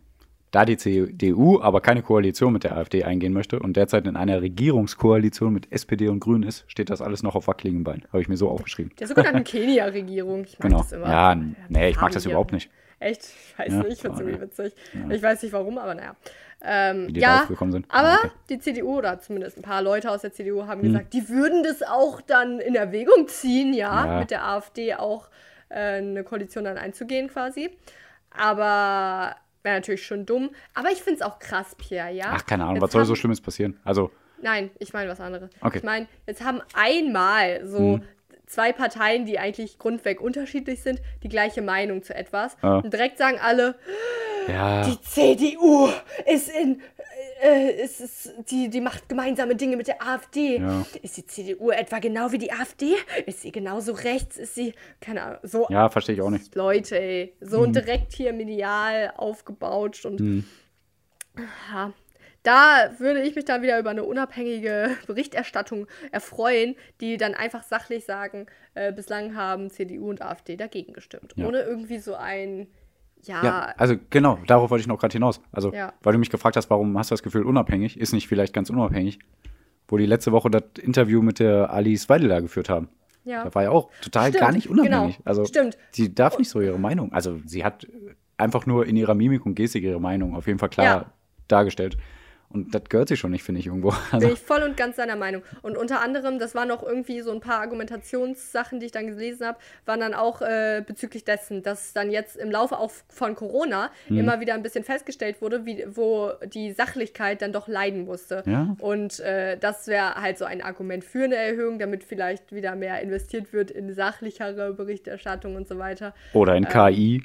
Da die CDU aber keine Koalition mit der AfD eingehen möchte und derzeit in einer Regierungskoalition mit SPD und Grünen ist, steht das alles noch auf wackeligen Beinen. Habe ich mir so aufgeschrieben. Der sogenannten [laughs] Kenia-Regierung. Ich mag genau. das immer. Ja, nee, ich mag das überhaupt nicht. Echt? Ich weiß ja, nicht, ich finde es irgendwie witzig. Ja. Ich weiß nicht warum, aber naja. Ähm, die ja. Aber okay. die CDU oder zumindest ein paar Leute aus der CDU haben hm. gesagt, die würden das auch dann in Erwägung ziehen, ja, ja. mit der AfD auch äh, eine Koalition dann einzugehen quasi. Aber wäre natürlich schon dumm. Aber ich finde es auch krass, Pierre, ja. Ach, keine Ahnung, jetzt was soll so Schlimmes passieren? Also. Nein, ich meine was anderes. Okay. Ich meine, jetzt haben einmal so hm zwei Parteien, die eigentlich grundweg unterschiedlich sind, die gleiche Meinung zu etwas. Ja. Und direkt sagen alle, ja. die CDU ist in äh, ist, ist, die, die macht gemeinsame Dinge mit der AfD. Ja. Ist die CDU etwa genau wie die AfD? Ist sie genauso rechts? Ist sie, keine Ahnung, so. Ja, verstehe ich auch nicht. Leute, ey. So mhm. direkt hier medial aufgebaut und. Mhm. Ja, da würde ich mich dann wieder über eine unabhängige [laughs] Berichterstattung erfreuen, die dann einfach sachlich sagen, äh, bislang haben CDU und AfD dagegen gestimmt. Ja. Ohne irgendwie so ein, ja. ja. Also genau, darauf wollte ich noch gerade hinaus. Also, ja. weil du mich gefragt hast, warum hast du das Gefühl unabhängig, ist nicht vielleicht ganz unabhängig, wo die letzte Woche das Interview mit der Alice Weidel geführt haben. Ja. Da war ja auch total Stimmt, gar nicht unabhängig. Genau. Also, Stimmt. Sie darf nicht so ihre Meinung. Also, sie hat einfach nur in ihrer Mimik und Gestik ihre Meinung auf jeden Fall klar dargestellt. Und das gehört sich schon nicht, finde ich, irgendwo. [laughs] Also Bin ich voll und ganz seiner Meinung. Und unter anderem, das waren noch irgendwie so ein paar Argumentationssachen, die ich dann gelesen habe, waren dann auch äh, bezüglich dessen, dass dann jetzt im Laufe auch von Corona mhm. immer wieder ein bisschen festgestellt wurde, wie, wo die Sachlichkeit dann doch leiden musste. Ja. Und äh, das wäre halt so ein Argument für eine Erhöhung, damit vielleicht wieder mehr investiert wird in sachlichere Berichterstattung und so weiter. Oder in ähm, KI.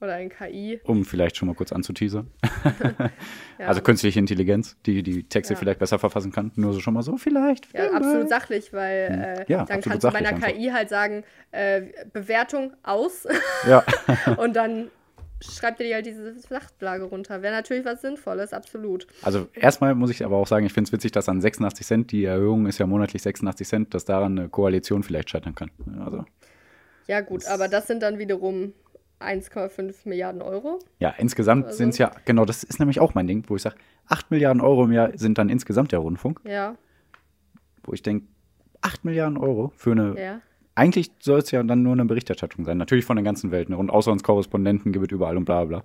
Oder in KI. Um vielleicht schon mal kurz anzuteasern. [laughs] ja. Also künstliche Intelligenz, die die Texte ja. vielleicht besser verfassen kann. Nur so schon mal so, vielleicht. Ja, absolut sachlich, weil hm. äh, ja, dann kannst du bei einer KI halt sagen, äh, Bewertung aus. Ja. [laughs] Und dann [laughs] schreibt ihr dir halt diese Sachtlage runter. Wäre natürlich was Sinnvolles, absolut. Also erstmal muss ich aber auch sagen, ich finde es witzig, dass an 86 Cent, die Erhöhung ist ja monatlich 86 Cent, dass daran eine Koalition vielleicht scheitern kann. Also, ja gut, aber das sind dann wiederum 1,5 Milliarden Euro. Ja, insgesamt also. sind es ja, genau, das ist nämlich auch mein Ding, wo ich sage, 8 Milliarden Euro im Jahr sind dann insgesamt der Rundfunk. Ja. Wo ich denke, 8 Milliarden Euro für eine. Ja. Eigentlich soll es ja dann nur eine Berichterstattung sein. Natürlich von der ganzen Welt. Ne? Und Auslandskorrespondenten gibt es überall und bla bla.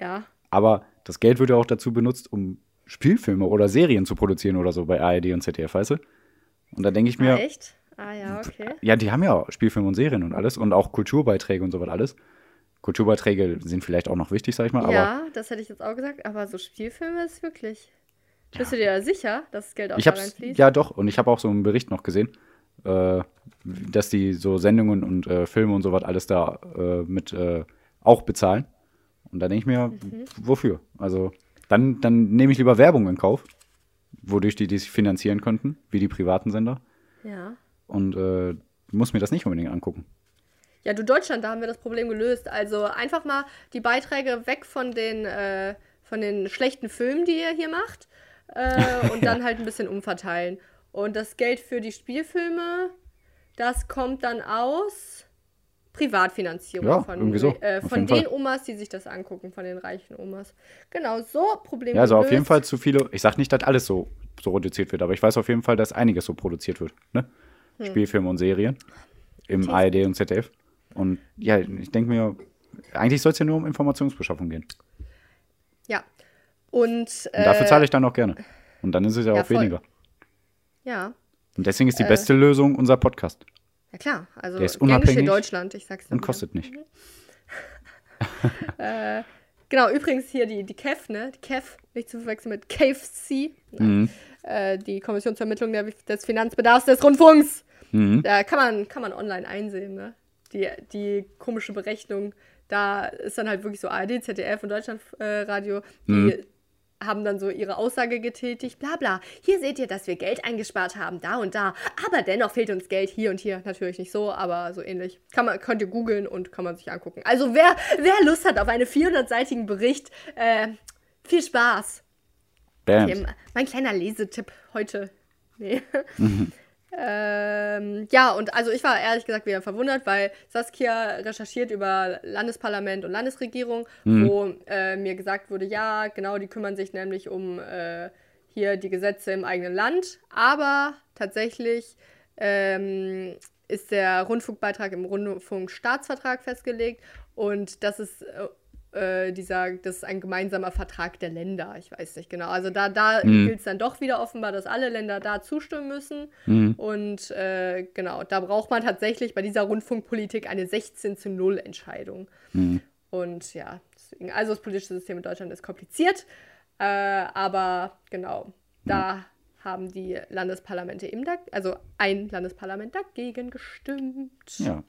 Ja. Aber das Geld wird ja auch dazu benutzt, um Spielfilme oder Serien zu produzieren oder so bei ARD und ZDF, weißt du? Und da denke ich mir. Ah, echt? Ah ja, okay. Ja, die haben ja Spielfilme und Serien und alles und auch Kulturbeiträge und so was alles. Kulturbeiträge sind vielleicht auch noch wichtig, sag ich mal. Ja, das hätte ich jetzt auch gesagt, aber so Spielfilme ist wirklich. Ja. Bist du dir da sicher, dass das Geld auch ich da reinfließt? Ja, doch. Und ich habe auch so einen Bericht noch gesehen, äh, dass die so Sendungen und äh, Filme und so was alles da äh, mit äh, auch bezahlen. Und da denke ich mir, mhm. wofür? Also dann, dann nehme ich lieber Werbung in Kauf, wodurch die, die sich finanzieren könnten, wie die privaten Sender. Ja. Und äh, muss mir das nicht unbedingt angucken. Ja, du Deutschland, da haben wir das Problem gelöst. Also einfach mal die Beiträge weg von den, äh, von den schlechten Filmen, die ihr hier macht, äh, und [laughs] dann halt ein bisschen umverteilen. Und das Geld für die Spielfilme, das kommt dann aus Privatfinanzierung ja, von, so. äh, von den Fall. Omas, die sich das angucken, von den reichen Omas. Genau, so Problem. Ja, also gelöst. auf jeden Fall zu viele. Ich sag nicht, dass alles so, so reduziert wird, aber ich weiß auf jeden Fall, dass einiges so produziert wird. Ne? Hm. Spielfilme und Serien im ARD und ZDF. Und ja, ich denke mir, eigentlich soll es ja nur um Informationsbeschaffung gehen. Ja. Und, äh, und dafür zahle ich dann auch gerne. Und dann ist es ja, ja auch voll. weniger. Ja. Und deswegen ist die äh, beste Lösung unser Podcast. Ja klar, also Der ist unabhängig in Deutschland, ich sag's dir. Und kostet nicht. [laughs] äh, genau, übrigens hier die, die KEF, ne? Die KEF, nicht zu verwechseln mit KFC. Ne? Mhm. Äh, die Kommission zur Ermittlung des Finanzbedarfs des Rundfunks. Mhm. Da kann man, kann man online einsehen, ne? Die, die komische Berechnung, da ist dann halt wirklich so ARD, ZDF und Deutschlandradio, äh, die mhm. haben dann so ihre Aussage getätigt, bla bla. Hier seht ihr, dass wir Geld eingespart haben, da und da. Aber dennoch fehlt uns Geld hier und hier. Natürlich nicht so, aber so ähnlich. Kann man, könnt ihr googeln und kann man sich angucken. Also wer, wer Lust hat auf einen 400-seitigen Bericht, äh, viel Spaß. Okay, mein kleiner Lesetipp heute. Nee. Mhm. Ähm, ja, und also ich war ehrlich gesagt wieder verwundert, weil Saskia recherchiert über Landesparlament und Landesregierung, mhm. wo äh, mir gesagt wurde, ja, genau, die kümmern sich nämlich um äh, hier die Gesetze im eigenen Land. Aber tatsächlich ähm, ist der Rundfunkbeitrag im Rundfunkstaatsvertrag festgelegt und das ist äh, äh, dieser, das ist ein gemeinsamer Vertrag der Länder. Ich weiß nicht genau. Also da, da mhm. gilt es dann doch wieder offenbar, dass alle Länder da zustimmen müssen. Mhm. Und äh, genau, da braucht man tatsächlich bei dieser Rundfunkpolitik eine 16 zu 0 Entscheidung. Mhm. Und ja, deswegen, also das politische System in Deutschland ist kompliziert. Äh, aber genau, da haben die Landesparlamente eben, da, also ein Landesparlament dagegen gestimmt. Ja.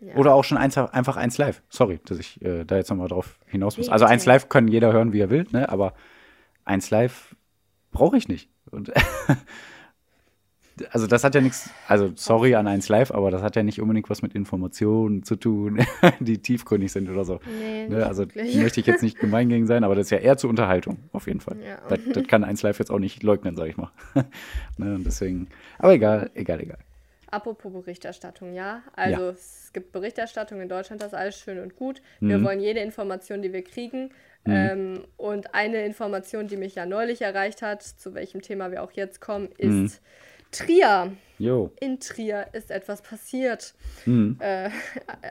Ja. Oder auch schon eins, einfach eins live. Sorry, dass ich äh, da jetzt nochmal drauf hinaus muss. Also eins live können jeder hören, wie er will, ne? aber eins live brauche ich nicht. Und [laughs] also das hat ja nichts, also sorry an eins live, aber das hat ja nicht unbedingt was mit Informationen zu tun, [laughs] die tiefgründig sind oder so. Nee, ne? Also wirklich. möchte ich jetzt nicht gemein gegen sein, aber das ist ja eher zur Unterhaltung, auf jeden Fall. Ja. Das, das, kann eins live jetzt auch nicht leugnen, sag ich mal. [laughs] ne? deswegen, aber egal, egal, egal. Apropos Berichterstattung, ja. Also ja. es gibt Berichterstattung in Deutschland, das ist alles schön und gut. Wir mhm. wollen jede Information, die wir kriegen. Mhm. Ähm, und eine Information, die mich ja neulich erreicht hat, zu welchem Thema wir auch jetzt kommen, ist mhm. Trier. Jo. In Trier ist etwas passiert. Mhm. Äh,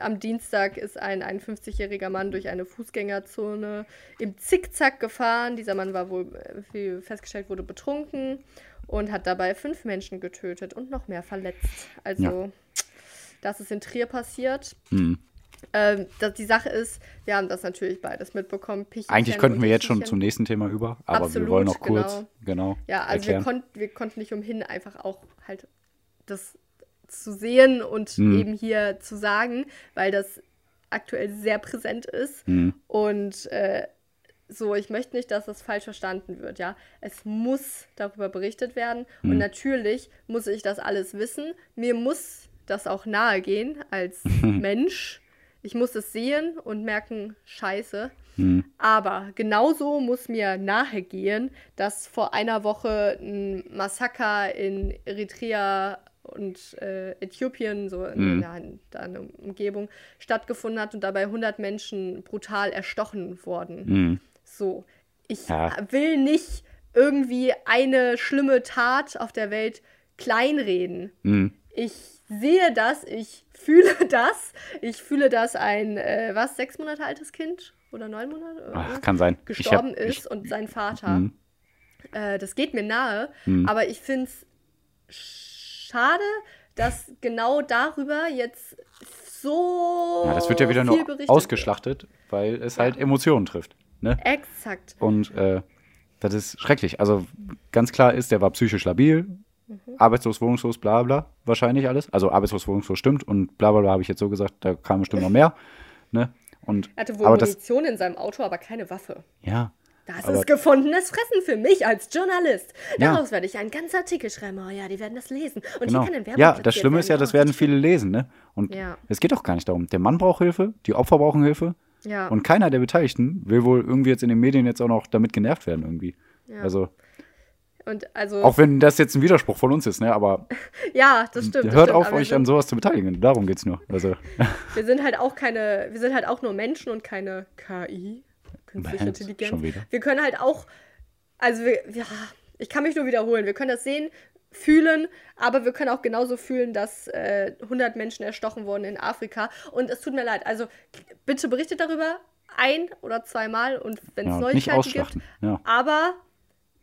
am Dienstag ist ein 51-jähriger Mann durch eine Fußgängerzone im Zickzack gefahren. Dieser Mann war wohl, wie festgestellt wurde, betrunken und hat dabei fünf Menschen getötet und noch mehr verletzt. Also, ja. das ist in Trier passiert. Mhm. Ähm, das, die Sache ist, wir haben das natürlich beides mitbekommen. Pichelchen Eigentlich könnten wir jetzt schon zum nächsten Thema über, aber Absolut, wir wollen noch kurz, genau. genau ja, also wir, konnt, wir, konnten nicht umhin, einfach auch halt das zu sehen und mhm. eben hier zu sagen, weil das aktuell sehr präsent ist. Mhm. Und äh, so, ich möchte nicht, dass das falsch verstanden wird, ja. Es muss darüber berichtet werden mhm. und natürlich muss ich das alles wissen. Mir muss das auch nahe gehen als [laughs] Mensch. Ich muss es sehen und merken, scheiße. Mhm. Aber genauso muss mir nahe gehen, dass vor einer Woche ein Massaker in Eritrea und äh, Äthiopien, so in, mhm. da in der Umgebung, stattgefunden hat und dabei 100 Menschen brutal erstochen wurden. Mhm. So, ich ja. will nicht irgendwie eine schlimme Tat auf der Welt kleinreden. Mhm. Ich sehe das, ich fühle [laughs] das. Ich fühle, dass ein, äh, was, sechs Monate altes Kind oder neun Monate Ach, kann sein. gestorben hab, ist ich, und sein Vater. Mhm. Äh, das geht mir nahe, mhm. aber ich finde es schade, dass genau darüber jetzt so. Ja, das wird ja wieder nur ausgeschlachtet, weil es ja. halt Emotionen trifft. Ne? Exakt. Und äh, das ist schrecklich. Also ganz klar ist, der war psychisch labil, mhm. arbeitslos, wohnungslos, bla bla, wahrscheinlich alles. Also arbeitslos, wohnungslos stimmt und bla bla bla habe ich jetzt so gesagt, da kam bestimmt noch mehr. Ne? Und, er hatte wohl Munition das, in seinem Auto, aber keine Waffe. Ja. Das aber, ist gefundenes Fressen für mich als Journalist. Daraus ja. werde ich einen ganzen Artikel schreiben. Oh ja, die werden das lesen. Und genau. hier kann ein Ja, das Schlimme ist ja, das werden viele lesen, ne? Und ja. es geht doch gar nicht darum. Der Mann braucht Hilfe, die Opfer brauchen Hilfe. Ja. Und keiner der Beteiligten will wohl irgendwie jetzt in den Medien jetzt auch noch damit genervt werden irgendwie. Ja. Also. Und also auch wenn das jetzt ein Widerspruch von uns ist, ne? Aber [laughs] ja, das stimmt. Hört das stimmt, auf, euch an sowas zu beteiligen. Darum geht's nur. Also. [laughs] Wir sind halt auch keine, wir sind halt auch nur Menschen und keine KI, künstliche Intelligenz. Schon wieder. Wir können halt auch, also wir, ja, ich kann mich nur wiederholen. Wir können das sehen, fühlen, aber wir können auch genauso fühlen, dass äh, 100 Menschen erstochen wurden in Afrika. Und es tut mir leid. Also bitte berichtet darüber ein oder zweimal und wenn es ja, Neuigkeiten gibt. Ja. Aber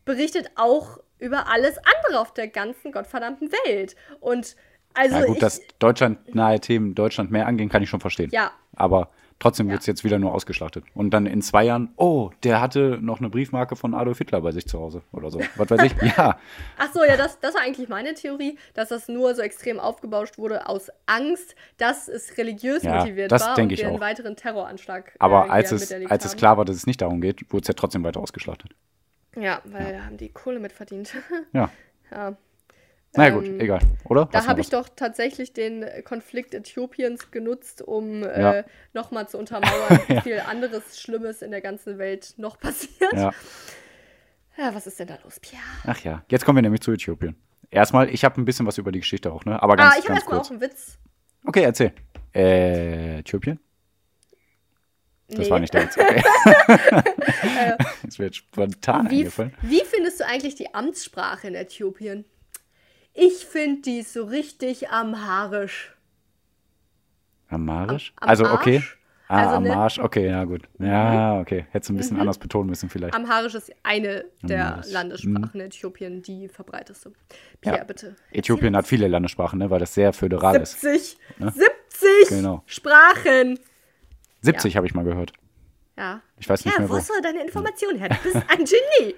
berichtet auch über alles andere auf der ganzen gottverdammten Welt. Und also. Ja, gut, ich, dass Deutschland nahe Themen Deutschland mehr angehen, kann ich schon verstehen. Ja. Aber Trotzdem wird es jetzt wieder nur ausgeschlachtet. Und dann in zwei Jahren, oh, der hatte noch eine Briefmarke von Adolf Hitler bei sich zu Hause oder so. Was weiß ich. [laughs] Ja. Ach so, ja, das, das war eigentlich meine Theorie, dass das nur so extrem aufgebauscht wurde aus Angst, dass es religiös ja, motiviert das war und wir einen weiteren Terroranschlag. Äh, Aber äh, als, es, als es klar war, dass es nicht darum geht, wurde es ja trotzdem weiter ausgeschlachtet. Ja, weil ja. haben die Kohle mitverdient. ja. [laughs] ja. Na gut, ähm, egal, oder? Da habe ich doch tatsächlich den Konflikt Äthiopiens genutzt, um äh, ja. äh, nochmal zu untermauern, [laughs] wie viel anderes Schlimmes in der ganzen Welt noch passiert. Ja. ja, was ist denn da los, Pierre? Ach ja, jetzt kommen wir nämlich zu Äthiopien. Erstmal, ich habe ein bisschen was über die Geschichte auch, ne? Aber ganz, ah, ich habe erstmal auch einen Witz. Okay, erzähl. Äh, Äthiopien? Das nee. war nicht der Witz. Okay. [laughs] [laughs] das wird spontan wie, eingefallen. Wie findest du eigentlich die Amtssprache in Äthiopien? Ich finde die so richtig amharisch. Amharisch? Am, am also, okay. Ah, Also, am ne? Arsch. Okay, ja, gut. Ja, okay. Hättest du ein bisschen anders betonen müssen, vielleicht. Amharisch ist eine der Amharisch. Landessprachen in Äthiopien, die verbreiteste. Pierre, Ja. bitte. Äthiopien hat viele Landessprachen, ne, weil das sehr föderal ist. 70! 70 Genau. Sprachen! 70 habe ich mal gehört. Ja. Ich weiß nicht Ja, mehr wo wo. hast du deine Informationen her? Du bist ein Genie!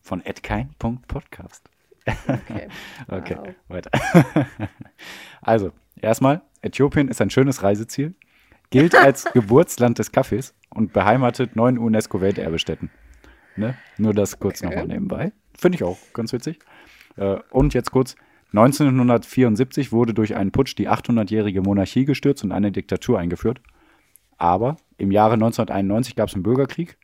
Von edkein.podcast. Okay. [laughs] Okay, Wow. weiter. [laughs] also, erstmal, Äthiopien ist ein schönes Reiseziel, gilt [laughs] als Geburtsland des Kaffees und beheimatet neun UNESCO-Welterbestätten. Ne? Nur das kurz Okay. nochmal nebenbei. Finde ich auch ganz witzig. Äh, und jetzt kurz, 1974 wurde durch einen Putsch die 800-jährige Monarchie gestürzt und eine Diktatur eingeführt. Aber im Jahre 1991 gab es einen Bürgerkrieg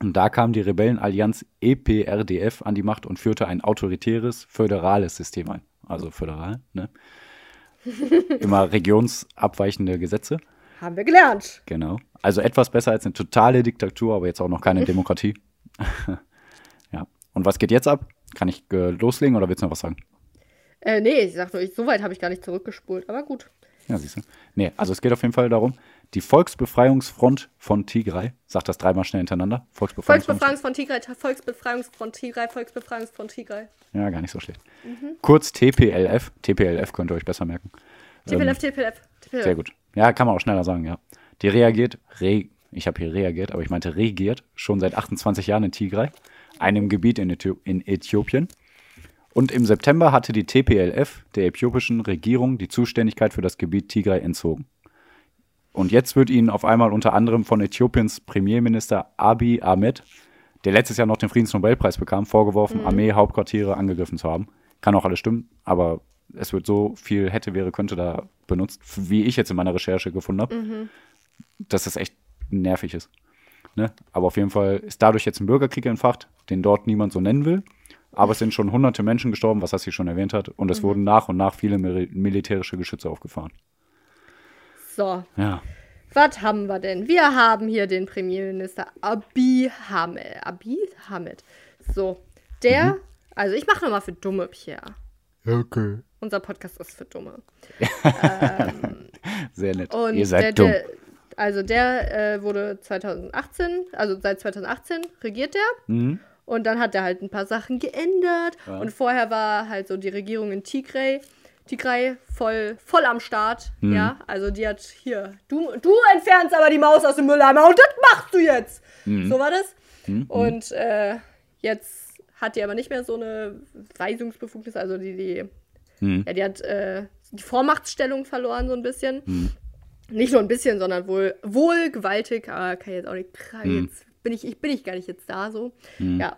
und da kam die Rebellenallianz EPRDF an die Macht und führte ein autoritäres, föderales System ein. Also föderal, ne? [laughs] Immer regionsabweichende Gesetze. Haben wir gelernt. Genau. Also etwas besser als eine totale Diktatur, aber jetzt auch noch keine [laughs] Demokratie. [laughs] ja. Und was geht jetzt ab? Kann ich äh, loslegen oder willst du noch was sagen? Äh, nee, ich sag nur, ich, so weit habe ich gar nicht zurückgespult, aber gut. Ja, siehst du. Nee, also es geht auf jeden Fall darum, die Volksbefreiungsfront von Tigray, sag das dreimal schnell hintereinander. Volksbefreiungsfront. Volksbefreiungsfront Tigray, Volksbefreiungsfront Tigray, Volksbefreiungsfront Tigray. Ja, gar nicht so schlecht. Mhm. Kurz TPLF. TPLF könnt ihr euch besser merken. TPLF, TPLF, TPLF. Ähm, Sehr gut. Ja, kann man auch schneller sagen, ja. Die reagiert, re, ich habe hier reagiert, aber ich meinte regiert, schon seit 28 Jahren in Tigray, einem Gebiet in, Äthio in Äthiopien. Und im September hatte die TPLF der äthiopischen Regierung die Zuständigkeit für das Gebiet Tigray entzogen. Und jetzt wird ihnen auf einmal unter anderem von Äthiopiens Premierminister Abiy Ahmed, der letztes Jahr noch den Friedensnobelpreis bekam, vorgeworfen, Armee-Hauptquartiere angegriffen zu haben. Kann auch alles stimmen, aber es wird so viel hätte, wäre, könnte da benutzt, wie ich jetzt in meiner Recherche gefunden habe, dass das echt nervig ist. Ne? Aber auf jeden Fall ist dadurch jetzt ein Bürgerkrieg entfacht, den dort niemand so nennen will. Aber es sind schon hunderte Menschen gestorben, was Hassi schon erwähnt hat. Und es wurden nach und nach viele mil militärische Geschütze aufgefahren. So, Ja. was haben wir denn? Wir haben hier den Premierminister Abiy Ahmed. Abiy Ahmed. So, der, Mhm. also ich mache nochmal für Dumme, Pierre. Okay. Unser Podcast ist für Dumme. [laughs] Sehr nett. Und Ihr seid der, dumm. Der, also der äh, wurde 2018, also seit 2018 regiert der. Mhm. Und dann hat er halt ein paar Sachen geändert. Ja. Und vorher war halt so die Regierung in Tigray, Tigray voll, voll am Start. Mhm. Ja, also die hat hier, du, du entfernst aber die Maus aus dem Mülleimer und das machst du jetzt. Mhm. So war das. Und äh, jetzt hat die aber nicht mehr so eine Weisungsbefugnis, also die, die, Mhm. ja, die hat äh, die Vormachtstellung verloren so ein bisschen. Mhm. Nicht nur ein bisschen, sondern wohl, wohl gewaltig, aber kann ich jetzt auch nicht. Mhm. Jetzt bin ich, ich bin ich gar nicht jetzt da so. Ja.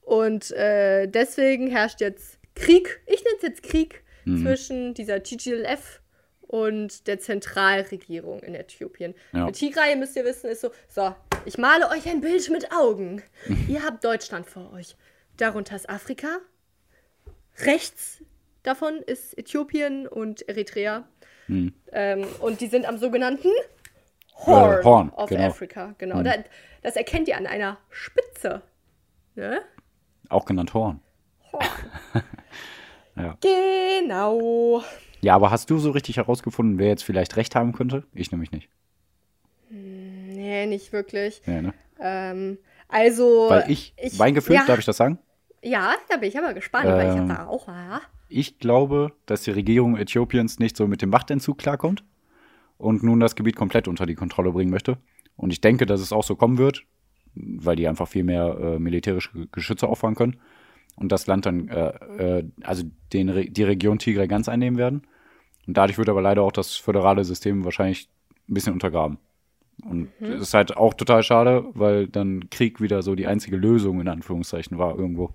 Und äh, deswegen herrscht jetzt Krieg, ich nenne es jetzt Krieg, Mhm. zwischen dieser TGLF und der Zentralregierung in Äthiopien. Ja. Tigray, müsst ihr wissen, ist so, so, ich male euch ein Bild mit Augen. Mhm. [laughs] Ihr habt Deutschland vor euch. Darunter ist Afrika. Rechts davon ist Äthiopien und Eritrea. Ähm, und die sind am sogenannten Horn, Mhm. Äh, Horn, of genau. Mhm. Africa. Genau. Da, das erkennt ihr an einer Spitze. Ne? Auch genannt Horn. Horn. [laughs] Ja. Genau. Ja, aber hast du so richtig herausgefunden, wer jetzt vielleicht recht haben könnte? Ich nämlich nicht. Nee, nicht wirklich. Ja, ne? Ähm, also. Weil ich, mein Gefühl, ja, darf ich das sagen? Ja, da bin ich aber gespannt, weil ich Ähm, habe da auch. Ja. Ich glaube, dass die Regierung Äthiopiens nicht so mit dem Machtentzug klarkommt und nun das Gebiet komplett unter die Kontrolle bringen möchte. Und ich denke, dass es auch so kommen wird, weil die einfach viel mehr äh, militärische Geschütze auffahren können und das Land dann, äh, äh, also den, Re- die Region Tigray ganz einnehmen werden. Und dadurch wird aber leider auch das föderale System wahrscheinlich ein bisschen untergraben. Und das ist halt auch total schade, weil dann Krieg wieder so die einzige Lösung in Anführungszeichen war irgendwo.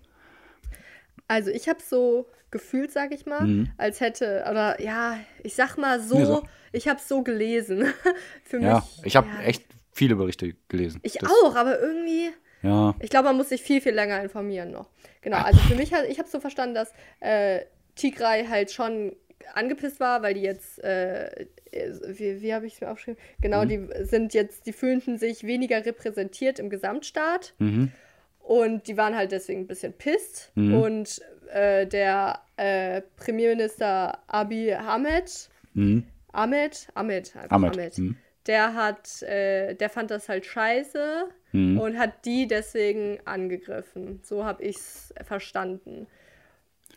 Also ich habe so gefühlt, sag ich mal, als hätte, oder ja, ich sag mal so, Nee, so. ich habe so gelesen. [laughs] Für Ja, mich. ich habe ja, echt viele Berichte gelesen. Ich Das- auch, aber irgendwie. Ja, Ich glaube, man muss sich viel, viel länger informieren noch. Genau, also für mich, ich habe so verstanden, dass äh, Tigray halt schon angepisst war, weil die jetzt, äh, wie, wie habe ich es mir aufgeschrieben? Genau, die sind jetzt, die fühlten sich weniger repräsentiert im Gesamtstaat Mhm. und die waren halt deswegen ein bisschen pisst. Mhm. Und äh, der äh, Premierminister Abiy Ahmed, Mhm. Ahmed, Ahmed, Ahmed, Ahmed, mhm. Der hat, äh, der fand das halt scheiße mhm. und hat die deswegen angegriffen. So habe ich es verstanden.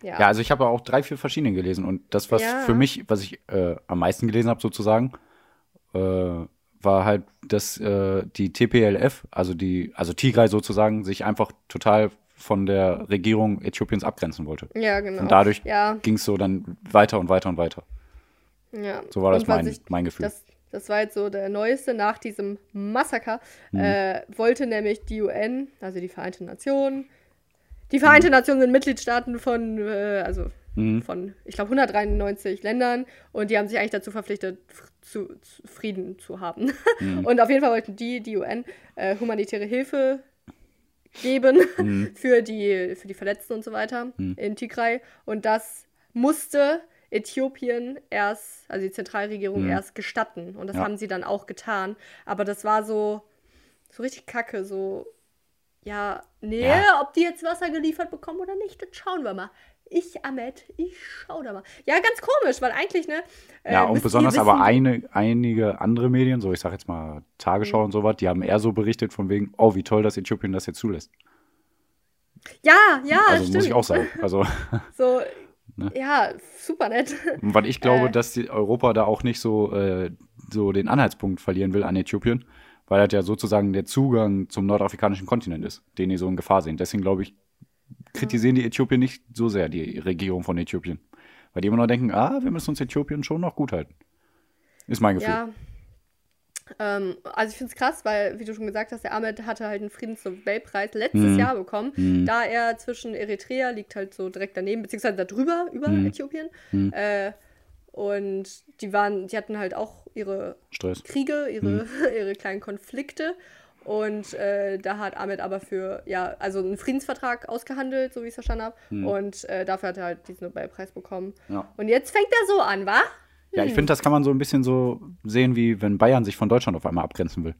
Ja. ja, also ich habe auch drei, vier verschiedene gelesen und das, was ja. für mich, was ich äh, am meisten gelesen habe sozusagen, äh, war halt, dass äh, die TPLF, also die, also Tigray sozusagen, sich einfach total von der Regierung Äthiopiens abgrenzen wollte. Ja, genau. Und dadurch ja. ging es so dann weiter und weiter und weiter. Ja. So war das mein, ich, mein Gefühl. Das, das war jetzt so der neueste nach diesem Massaker. Mhm. Äh, wollte nämlich die UN, also die Vereinten Nationen, die Vereinten mhm. Nationen sind Mitgliedstaaten von, äh, also mhm. von, ich glaube, 193 Ländern und die haben sich eigentlich dazu verpflichtet, zu, zu Frieden zu haben. Mhm. [laughs] Und auf jeden Fall wollten die, die UN, äh, humanitäre Hilfe geben mhm. [laughs] für, die, für die Verletzten und so weiter mhm. in Tigray. Und das musste Äthiopien erst, also die Zentralregierung mhm. erst gestatten. Und das ja. haben sie dann auch getan. Aber das war so, so richtig kacke, so, ja, nee, ja. ob die jetzt Wasser geliefert bekommen oder nicht, das schauen wir mal. Ich, Ahmed, ich schau da mal. Ja, ganz komisch, weil eigentlich, ne? Äh, ja, und besonders aber eine, einige andere Medien, so ich sag jetzt mal Tagesschau mhm. und sowas, die haben eher so berichtet von wegen, oh, wie toll, dass Äthiopien das jetzt zulässt. Ja, ja, also stimmt. muss ich auch sagen. Also [laughs] so, Ne? Ja, super nett. Weil ich glaube, äh. dass Europa da auch nicht so, äh, so den Anhaltspunkt verlieren will an Äthiopien, weil das ja sozusagen der Zugang zum nordafrikanischen Kontinent ist, den die so in Gefahr sehen. Deswegen glaube ich, kritisieren die Äthiopien nicht so sehr, die Regierung von Äthiopien. Weil die immer noch denken, ah, wir müssen uns Äthiopien schon noch gut halten. Ist mein Gefühl. Ja, ähm, also ich finde es krass, weil, wie du schon gesagt hast, der Ahmed hatte halt einen Friedensnobelpreis letztes mhm. Jahr bekommen, mhm. da er zwischen Eritrea liegt halt so direkt daneben, beziehungsweise da drüber, über mhm. Äthiopien. Mhm. Äh, und die waren, die hatten halt auch ihre Stress. Kriege, ihre, mhm. [laughs] ihre kleinen Konflikte. Und äh, da hat Ahmed aber für, ja, also einen Friedensvertrag ausgehandelt, so wie ich es verstanden habe. Mhm. Und äh, dafür hat er halt diesen Nobelpreis bekommen. Ja. Und jetzt fängt er so an, wa? Ja, ich finde, das kann man so ein bisschen so sehen, wie wenn Bayern sich von Deutschland auf einmal abgrenzen will.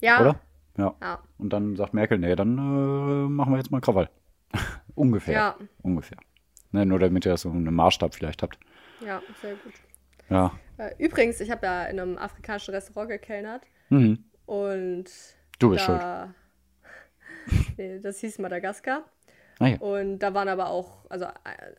Ja. Oder? Ja. ja. Und dann sagt Merkel, nee, dann äh, machen wir jetzt mal Krawall. [laughs] Ungefähr. Ja. Ungefähr. Ne, nur damit ihr so einen Maßstab vielleicht habt. Ja, sehr gut. Ja. Äh, übrigens, ich habe ja in einem afrikanischen Restaurant gekellnert. Mhm. Und. Du bist da, schuld. [laughs] nee, das hieß Madagaskar. Ah, ja. Und da waren aber auch, also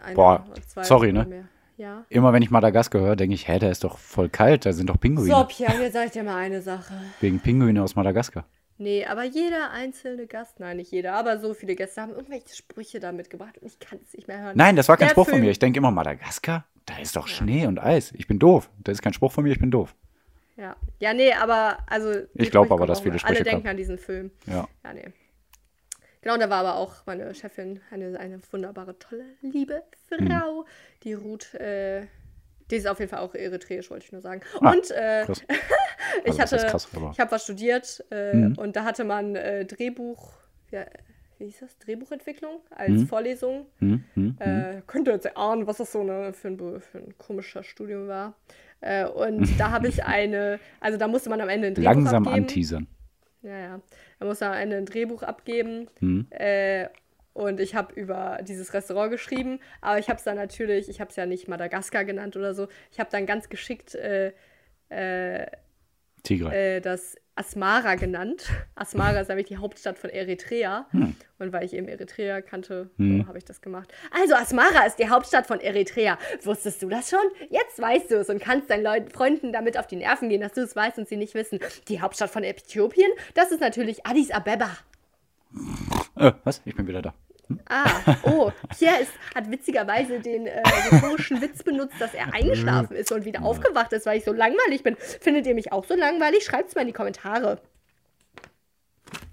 eine, Boah, zwei sorry, ne? Mehr. Ja. Immer wenn ich Madagaskar höre, denke ich, hä, da ist doch voll kalt, da sind doch Pinguine. So, Pierre, jetzt sag ich dir mal eine Sache. Wegen Pinguine aus Madagaskar. Nee, aber jeder einzelne Gast, nein, nicht jeder, aber so viele Gäste haben irgendwelche Sprüche da mitgebracht und ich kann es nicht mehr hören. Nein, das war kein Der Spruch Film. von mir. Ich denke immer, Madagaskar? Da ist doch ja. Schnee und Eis. Ich bin doof. Das ist kein Spruch von mir, ich bin doof. Ja, ja nee, aber also. Ich glaube aber, dass viele Sprüche Alle denken an diesen Film. Ja. Ja, nee. Genau, da war aber auch meine Chefin eine, eine wunderbare, tolle, liebe Frau, mhm. die Ruth. Äh, die ist auf jeden Fall auch eritreisch, wollte ich nur sagen. Ah, und äh, [laughs] ich also, hatte, krass, ich habe was studiert äh, mhm. und da hatte man äh, Drehbuch, ja, wie hieß das? Drehbuchentwicklung als mhm. Vorlesung. Mhm. könnt ihr jetzt erahnen, was das so eine, für, ein, für ein komischer Studium war. Äh, und [laughs] da habe ich eine, also da musste man am Ende ein Drehbuch Langsam abgeben. anteasern. Ja, ja. Musste man am Ende ein Drehbuch abgeben. Mhm. Äh, und ich habe über dieses Restaurant geschrieben, aber ich habe es dann natürlich, ich habe es ja nicht Madagaskar genannt oder so, ich habe dann ganz geschickt äh, äh, äh, das Asmara genannt. Asmara ist nämlich die Hauptstadt von Eritrea. Hm. Und weil ich eben Eritrea kannte, hm. so habe ich das gemacht. Also, Asmara ist die Hauptstadt von Eritrea. Wusstest du das schon? Jetzt weißt du es und kannst deinen Leuten, Freunden damit auf die Nerven gehen, dass du es weißt und sie nicht wissen. Die Hauptstadt von Äthiopien, das ist natürlich Addis Abeba. Äh, was? Ich bin wieder da. Ah, oh, Pierre ist, hat witzigerweise den äh, rhetorischen Witz benutzt, dass er eingeschlafen ist und wieder aufgewacht ist, weil ich so langweilig bin. Findet ihr mich auch so langweilig? Schreibt es mal in die Kommentare.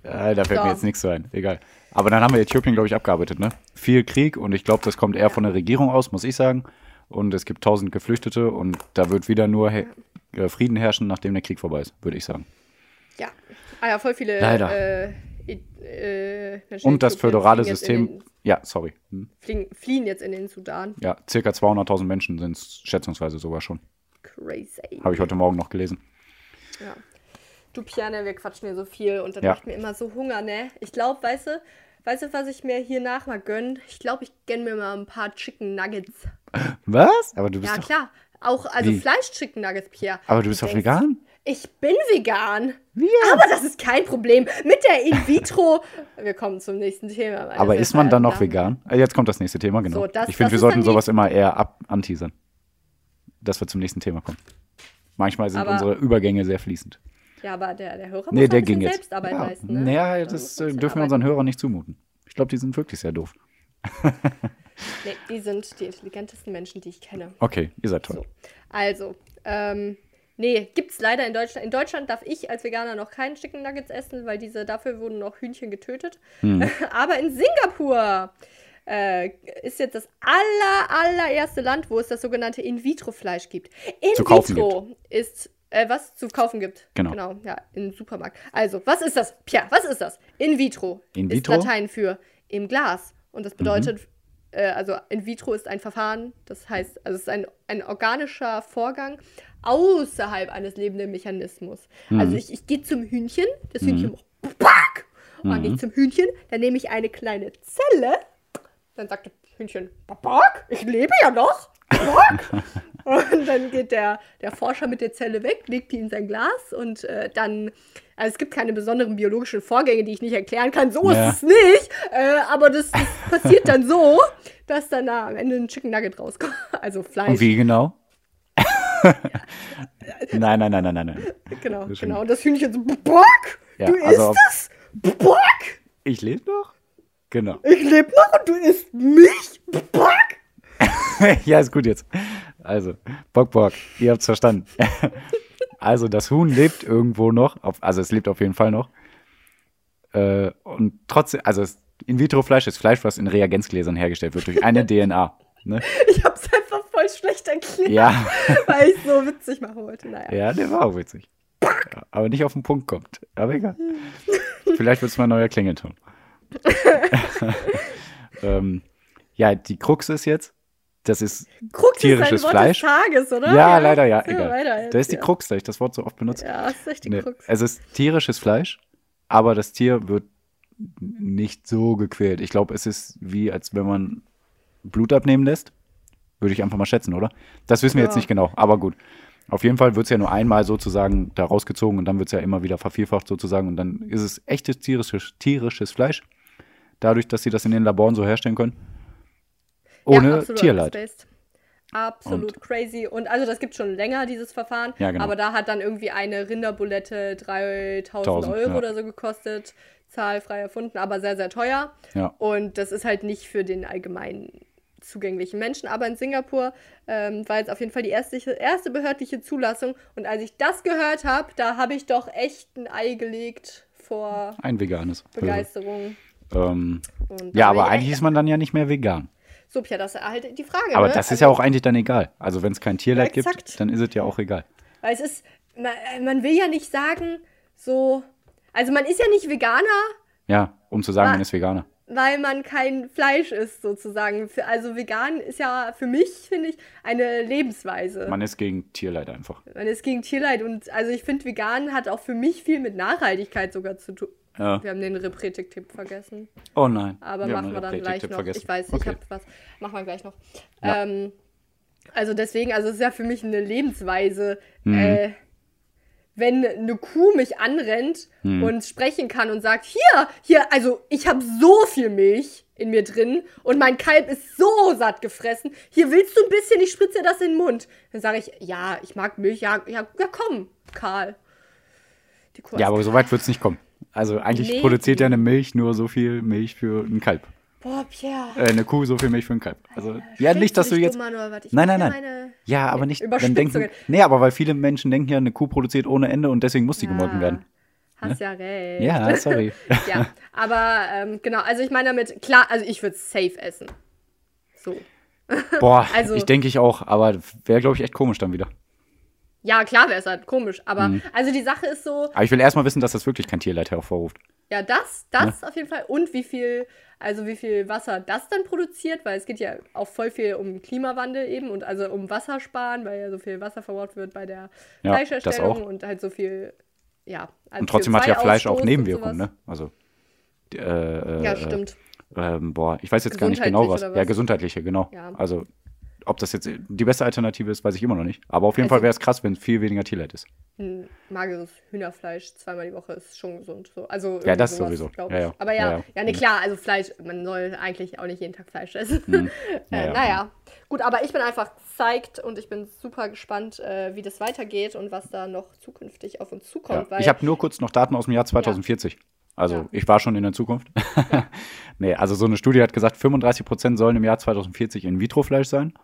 Ja, da fällt so. mir jetzt nichts ein. Egal. Aber dann haben wir Äthiopien, glaube ich, abgearbeitet, ne? Viel Krieg und ich glaube, das kommt eher von der Regierung aus, muss ich sagen. Und es gibt tausend Geflüchtete und da wird wieder nur he äh, Frieden herrschen, nachdem der Krieg vorbei ist, würde ich sagen. Ja. Ah ja, voll viele Leider. Äh, äh, und das föderale System. Den, ja, sorry. Hm. Fliegen, fliehen jetzt in den Sudan. Ja, circa 200.000 Menschen sind es schätzungsweise sogar schon. Crazy. Habe ich heute Morgen noch gelesen. Ja. Du Piane, wir quatschen hier so viel und das ja. macht mir immer so Hunger, ne? Ich glaube, weißt du, weißt du, was ich mir hier nach mal gönne? Ich glaube, ich gönne mir mal ein paar Chicken Nuggets. [laughs] Was? Aber du bist Ja, doch... klar. Auch, also Fleisch-Chicken Nuggets, Pierre. Aber du bist doch vegan? Ich bin vegan. Wir? Aber das ist kein Problem. Mit der In-vitro. [laughs] wir kommen zum nächsten Thema. Aber ist man dann noch vegan? Äh, jetzt kommt das nächste Thema, genau. So, das, ich finde, wir sollten sowas immer eher ab anteasern. Dass wir zum nächsten Thema kommen. Manchmal sind aber, unsere Übergänge sehr fließend. Ja, aber der, der Hörer nee, muss der ging jetzt. Selbstarbeit ja, leisten. Ne? Naja, das äh, dürfen wir unseren Hörern nicht zumuten. Ich glaube, die sind wirklich sehr doof. [laughs] nee, die sind die intelligentesten Menschen, die ich kenne. Okay, ihr seid toll. So. Also, ähm, Nee, gibt's leider in Deutschland. In Deutschland darf ich als Veganer noch keinen Chicken Nuggets essen, weil diese dafür wurden noch Hühnchen getötet. Hm. [laughs] Aber in Singapur äh, ist jetzt das aller, allererste Land, wo es das sogenannte In-vitro-Fleisch gibt. In-vitro ist äh, was zu kaufen gibt. Genau. Genau, ja, im Supermarkt. Also, was ist das? Pia, was ist das? In vitro. In vitro. Ist Latein für im Glas. Und das bedeutet, mhm. äh, also in vitro ist ein Verfahren, das heißt, also es ist ein, ein organischer Vorgang, außerhalb eines lebenden Mechanismus. Mhm. Also ich, ich gehe zum Hühnchen, das mhm. Hühnchen macht Back! Und dann gehe ich zum Hühnchen, dann nehme ich eine kleine Zelle, dann sagt das Hühnchen, Back, ich lebe ja noch. [laughs] und dann geht der, der Forscher mit der Zelle weg, legt die in sein Glas und äh, dann, also es gibt keine besonderen biologischen Vorgänge, die ich nicht erklären kann, so ja. ist es nicht, äh, aber das, das passiert dann so, dass dann da am Ende ein Chicken Nugget rauskommt, [laughs] also Fleisch. Und wie genau? [laughs] nein, nein, nein, nein, nein, nein. Genau, genau. Und das Hühnchen so, Bock, ja, du also isst es? Bock? Ich lebe noch? Genau. Ich lebe noch und du isst mich? Bock? [laughs] ja, ist gut jetzt. Also, Bock, Bock, ihr habt's verstanden. [laughs] also, das Huhn lebt irgendwo noch, auf, also es lebt auf jeden Fall noch. Äh, und trotzdem, also In-vitro-Fleisch ist Fleisch, was in Reagenzgläsern hergestellt wird durch eine DNA. Ne? [laughs] Ich hab's einfach voll schlecht erklärt, ja. [laughs] weil ich so witzig machen wollte. Naja. Ja, der war auch witzig. Aber nicht auf den Punkt kommt. Aber egal. Vielleicht wird es mal neuer Klingelton. [laughs] ähm, ja, die Krux ist jetzt, das ist Krux tierisches ist Fleisch. Des Tages, oder? Ja, ja leider, ja, egal. da ist die Krux, da ich das Wort so oft benutze. Ja, das ist echt die nee, Krux. Es ist tierisches Fleisch, aber das Tier wird nicht so gequält. Ich glaube, es ist wie, als wenn man Blut abnehmen lässt. Würde ich einfach mal schätzen, oder? Das wissen wir ja. jetzt nicht genau, aber gut. Auf jeden Fall wird es ja nur einmal sozusagen da rausgezogen und dann wird es ja immer wieder vervielfacht sozusagen und dann ist es echtes tierisches, tierisches Fleisch. Dadurch, dass sie das in den Laboren so herstellen können. Ohne ja, absolut Tierleid. Abspaced. Absolut und, crazy. Und also das gibt schon länger, dieses Verfahren. Ja, genau. Aber da hat dann irgendwie eine Rinderbulette 3000 Euro ja. oder so gekostet. Zahlfrei erfunden, aber sehr, sehr teuer. Ja. Und das ist halt nicht für den allgemeinen zugänglichen Menschen. Aber in Singapur ähm, war jetzt auf jeden Fall die erste, erste behördliche Zulassung. Und als ich das gehört habe, da habe ich doch echt ein Ei gelegt vor ein veganes. Begeisterung. Ähm, ja, aber eigentlich ist man dann ja nicht mehr vegan. So, Pia, das ist halt die Frage. Aber ne? das ist also, ja auch eigentlich dann egal. Also wenn es kein Tierleid ja, gibt, dann ist es ja auch egal. Weil es ist, man, man, will ja nicht sagen, so, also man ist ja nicht Veganer. Ja, um zu sagen, man ist Veganer. Weil man kein Fleisch isst, sozusagen. Also vegan ist ja für mich, finde ich, eine Lebensweise. Man ist gegen Tierleid einfach. Man ist gegen Tierleid und also ich finde, vegan hat auch für mich viel mit Nachhaltigkeit sogar zu tun. Ja. Wir haben den Repretik-Tipp vergessen. Oh nein. Aber wir machen wir dann gleich noch. Vergessen. Ich weiß, okay. ich habe was. Machen wir gleich noch. Ja. Ähm, also deswegen, also es ist ja für mich eine Lebensweise. Mhm. Äh, wenn eine Kuh mich anrennt mhm. und sprechen kann und sagt, hier, hier, also ich habe so viel Milch in mir drin und mein Kalb ist so satt gefressen. Hier willst du ein bisschen, ich spritze das in den Mund. Dann sage ich, ja, ich mag Milch, ja, ja, ja komm, Karl. ja, aber so weit wird es nicht kommen. Also eigentlich nee. produziert ja eine Milch nur so viel Milch für ein Kalb. Boah, Pierre. Äh, eine Kuh so viel Milch für ein Kalb. Also, äh, ja, nicht, dass du jetzt. Nein, nein, nein. Ja, aber nicht. Dann denken, nee, aber weil viele Menschen denken ja, eine Kuh produziert ohne Ende und deswegen muss die ja. gemolken werden. Hast ne? ja recht. Ja, sorry. [laughs] ja, aber ähm, genau, also ich meine damit, klar, also ich würde safe essen. So. [laughs] Boah, also, ich denke ich auch, aber wäre, glaube ich, echt komisch dann wieder. Ja, klar wäre es halt komisch, aber mhm. also die Sache ist so. Aber ich will erstmal wissen, dass das wirklich kein Tierleid hervorruft. Ja, das, das ja. auf jeden Fall. Und wie viel, also wie viel Wasser das dann produziert, weil es geht ja auch voll viel um Klimawandel eben und also um Wassersparen, weil ja so viel Wasser verbraucht wird bei der ja, Fleischerstellung und halt so viel, ja. Also und trotzdem hat ja Fleisch auch Nebenwirkungen, ne? Also. Äh, äh, ja, stimmt. Äh, boah, ich weiß jetzt gar nicht genau was. was. Ja, gesundheitliche, genau. Ja. Also ob das jetzt die beste Alternative ist, weiß ich immer noch nicht. Aber auf jeden Also- Fall wäre es krass, wenn viel weniger Tierleid ist. Ein mageres Hühnerfleisch zweimal die Woche ist schon gesund. So. Also Ja, das sowas, sowieso. Ja, ja. Aber ja, Ja, ja, nee, Mhm. klar, also Fleisch, man soll eigentlich auch nicht jeden Tag Fleisch essen. [laughs] Ja, äh, ja. Naja, gut, aber ich bin einfach psyched und ich bin super gespannt, äh, wie das weitergeht und was da noch zukünftig auf uns zukommt. Ich habe nur kurz noch Daten aus dem Jahr 2040. Also Ja. ich war schon in der Zukunft. [laughs] nee, also so eine Studie hat gesagt, 35% sollen im Jahr 2040 In-vitro-Fleisch sein,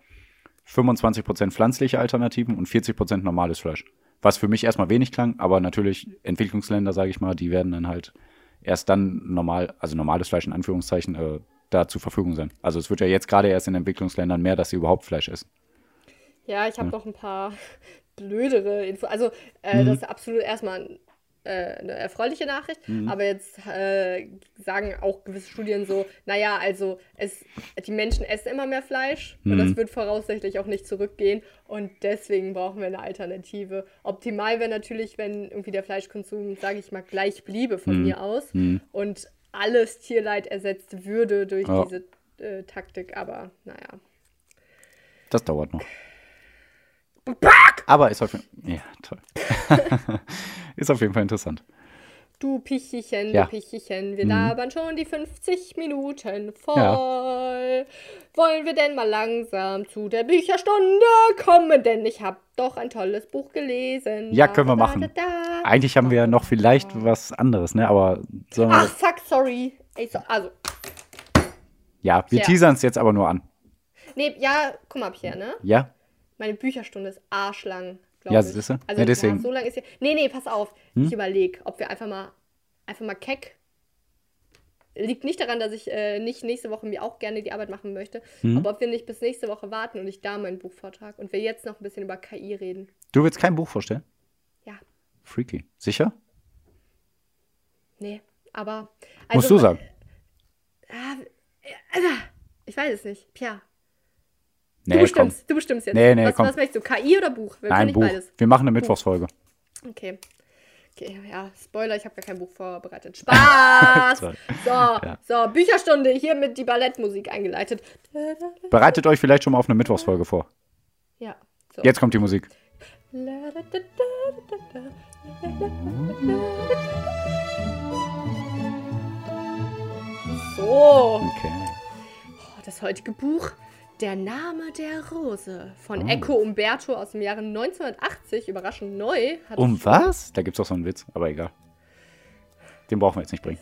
25% pflanzliche Alternativen und 40% normales Fleisch. Was für mich erstmal wenig klang, aber natürlich Entwicklungsländer, sage ich mal, die werden dann halt erst dann normal, also normales Fleisch in Anführungszeichen, äh, da zur Verfügung sein. Also es wird ja jetzt gerade erst in Entwicklungsländern mehr, dass sie überhaupt Fleisch essen. Ja, ich habe noch ein paar [laughs] blödere Infos. Also, äh, Mhm. das ist absolut erstmal äh, eine erfreuliche Nachricht. Mhm. Aber jetzt äh, sagen auch gewisse Studien so, naja, also es, die Menschen essen immer mehr Fleisch und Mhm. das wird voraussichtlich auch nicht zurückgehen. Und deswegen brauchen wir eine Alternative. Optimal wäre natürlich, wenn irgendwie der Fleischkonsum, sage ich mal, gleich bliebe von Mhm. mir aus und alles Tierleid ersetzt würde durch Ja. diese äh, Taktik. Aber naja. Das dauert noch. Aber ist auf jeden Fall. Ja, toll. [laughs] ist auf jeden Fall interessant. Du Pichichen, Ja. Mhm. du Pichichen, wir labern schon die 50 Minuten voll. Wollen wir denn mal langsam zu der Bücherstunde kommen? Denn ich habe doch ein tolles Buch gelesen. Ja, können wir machen. da. Eigentlich haben wir ja noch vielleicht was anderes, ne? Aber Ach, fuck, sorry. Also, ja, wir ja. teasern es jetzt aber nur an. nee, ja, guck mal, Pierre, ne? Ja? Meine Bücherstunde ist arschlang, glaube Ja, ich. siehste? Also, Ja, deswegen. Hm? Ja, so lang ist ja. Nee, nee, pass auf. Ich überlege, ob wir einfach mal, einfach mal keck. Liegt nicht daran, dass ich äh, nicht nächste Woche mir auch gerne die Arbeit machen möchte, Hm? aber ob wir nicht bis nächste Woche warten und ich da mein Buch vortrage und wir jetzt noch ein bisschen über KI reden. Du willst kein Buch vorstellen? Ja, Freaky. Sicher? nee, aber. Musst also, du sagen. Ah, äh, ich weiß es nicht. Pierre, Nee, du komm. bestimmst, du bestimmst jetzt. Nee, nee, was, komm. was möchtest du? KI oder Buch? Wir Nein, Buch. beides. Wir machen eine Mittwochsfolge. Okay. Okay, ja, Spoiler, ich habe gar kein Buch vorbereitet. Spaß! [laughs] So, so, Bücherstunde, hier mit die Ballettmusik eingeleitet. Bereitet euch vielleicht schon mal auf eine Mittwochsfolge vor. Ja. So. Jetzt kommt die Musik. So, Okay. das heutige Buch Der Name der Rose von Oh. Eco Umberto aus dem Jahre 1980, überraschend neu. Um was? Da gibt's doch so einen Witz, aber egal. Den brauchen wir jetzt nicht bringen.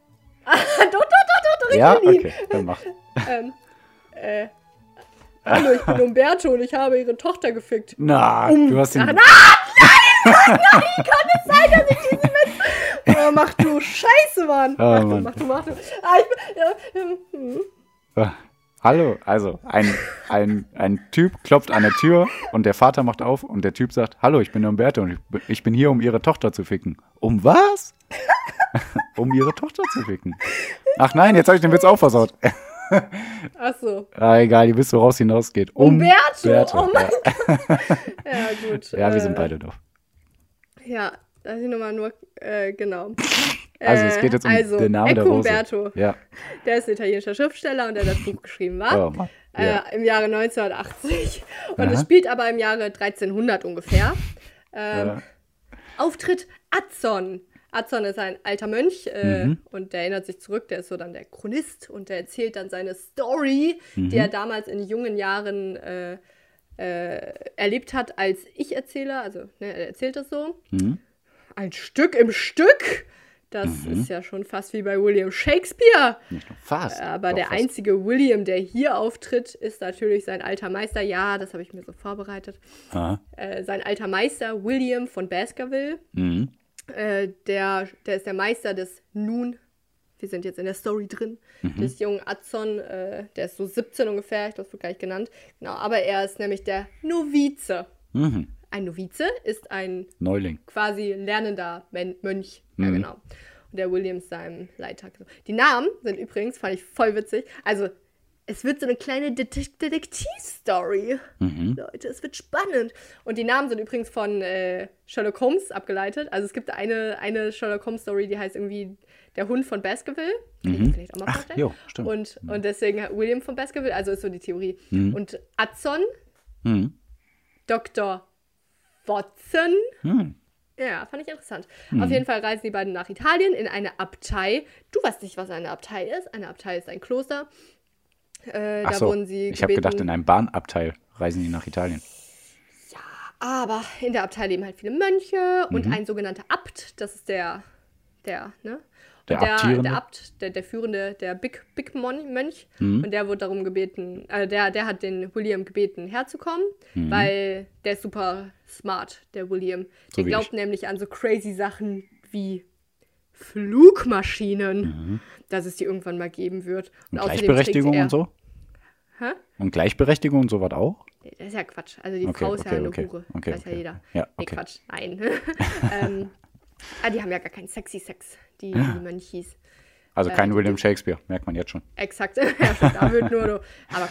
[laughs] doch, doch, doch, doch, doch, Ja, okay, dann mach. [laughs] Ähm, äh, hallo, ich bin [laughs] Umberto und ich habe ihre Tochter gefickt. Na, du hast den. Ach, nein, Oh, mach du Scheiße, Mann. Oh, mach, du, Mann. mach du, mach du. Ah, ich bin, ja, ähm, hm. Hallo, also ein, [laughs] ein, ein Typ klopft an der Tür und der Vater macht auf und der Typ sagt, hallo, ich bin Umberto und ich, bin- hier, um ihre Tochter zu ficken. Um was? [laughs] um ihre Tochter zu ficken. Ach nein, jetzt habe ich den Witz auch versaut. Ach so. [laughs] ah, egal, ihr wisst, woraus hinausgeht. Umberto, oh mein ja. Ja, gut. ja, wir sind äh, beide doof. Ja, da sind nochmal nur, äh, genau. [laughs] Also, es geht jetzt um also, den Namen der Ecco Rose. Umberto, Ja. der ist ein italienischer Schriftsteller und der das Buch geschrieben war. Oh Mann. Ja. Äh, Im Jahre 1980. Und Aha. es spielt aber im Jahre 1300 ungefähr. Ähm, Ja. Auftritt Atzon. Atzon ist ein alter Mönch äh, Mhm. und der erinnert sich zurück, der ist so dann der Chronist und der erzählt dann seine Story, Mhm. die er damals in jungen Jahren äh, äh, erlebt hat als Ich-Erzähler. Also ne, er erzählt das so. Mhm. Ein Stück im Stück. Das ist ja schon fast wie bei William Shakespeare. Nicht nur fast. Aber Doch der fast. einzige William, der hier auftritt, ist natürlich sein alter Meister. Ja, das habe ich mir so vorbereitet. Äh, sein alter Meister William von Baskerville. Mhm. Äh, der, der ist der Meister des nun, wir sind jetzt in der Story drin, Mhm. des jungen Atzon. Äh, der ist so 17 ungefähr, ich glaube, wird gar nicht genannt. Genau, aber er ist nämlich der Novize. Mhm. Ein Novize ist ein Neuling. quasi lernender Mönch. Ja, Mhm. genau. Und der William ist seinem Leiter. Die Namen sind übrigens, fand ich voll witzig. Also, es wird so eine kleine Det Detektivstory. Mhm. Leute, es wird spannend. Und die Namen sind übrigens von äh, Sherlock Holmes abgeleitet. Also es gibt eine, eine Sherlock Holmes Story, die heißt irgendwie Der Hund von Baskerville. Mir vielleicht auch mal Ach, jo, stimmt. Und, und deswegen William von Baskerville, also ist so die Theorie. Mhm. Und Adson, Hm. Dr. Watson. Hm. Ja, fand ich interessant. Auf jeden Fall reisen die beiden nach Italien in eine Abtei. Du weißt nicht, was eine Abtei ist. Eine Abtei ist ein Kloster. Äh, Ach da so, wurden sie ich habe gedacht, in einem Bahnabteil reisen die nach Italien. Aber in der Abtei leben halt viele Mönche Mhm. und ein sogenannter Abt, das ist der, der, ne? Der Und der, Abtierende? der Abt, der, der führende, der Big, Big Mon Mönch. Mhm. Und der wurde darum gebeten, äh, der, der hat den William gebeten, herzukommen, Mhm. weil der ist super smart, der William. So Der glaubt ich. nämlich an so crazy Sachen wie Flugmaschinen, dass es die irgendwann mal geben wird. Und Mhm. Gleichberechtigung er- und so? Hä? Und Gleichberechtigung und sowas auch? Das ist ja Quatsch. Also die Okay, Frau ist okay, ja eine okay. Hure. Okay, Weiß ja okay. jeder. Ja, Nee. Quatsch. Nein. [laughs] ähm, [laughs] ah, die haben ja gar keinen sexy Sex, die, die Mönchis. Also Äh, kein die- William Shakespeare, merkt man jetzt schon. Exakt. [laughs] Ja, da wird nur so. Aber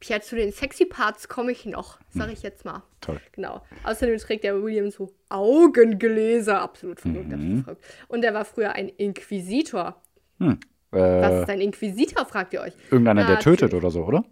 Pierre, zu den sexy Parts komme ich noch, sag ich jetzt mal. Toll. Genau. Außerdem trägt der William so Augengläser. Absolut verrückt, Mhm. verrückt. Und er war früher ein Inquisitor. Hm. Was Äh, ist ein Inquisitor, fragt ihr euch? irgendeiner, der Natürlich. tötet oder so, oder?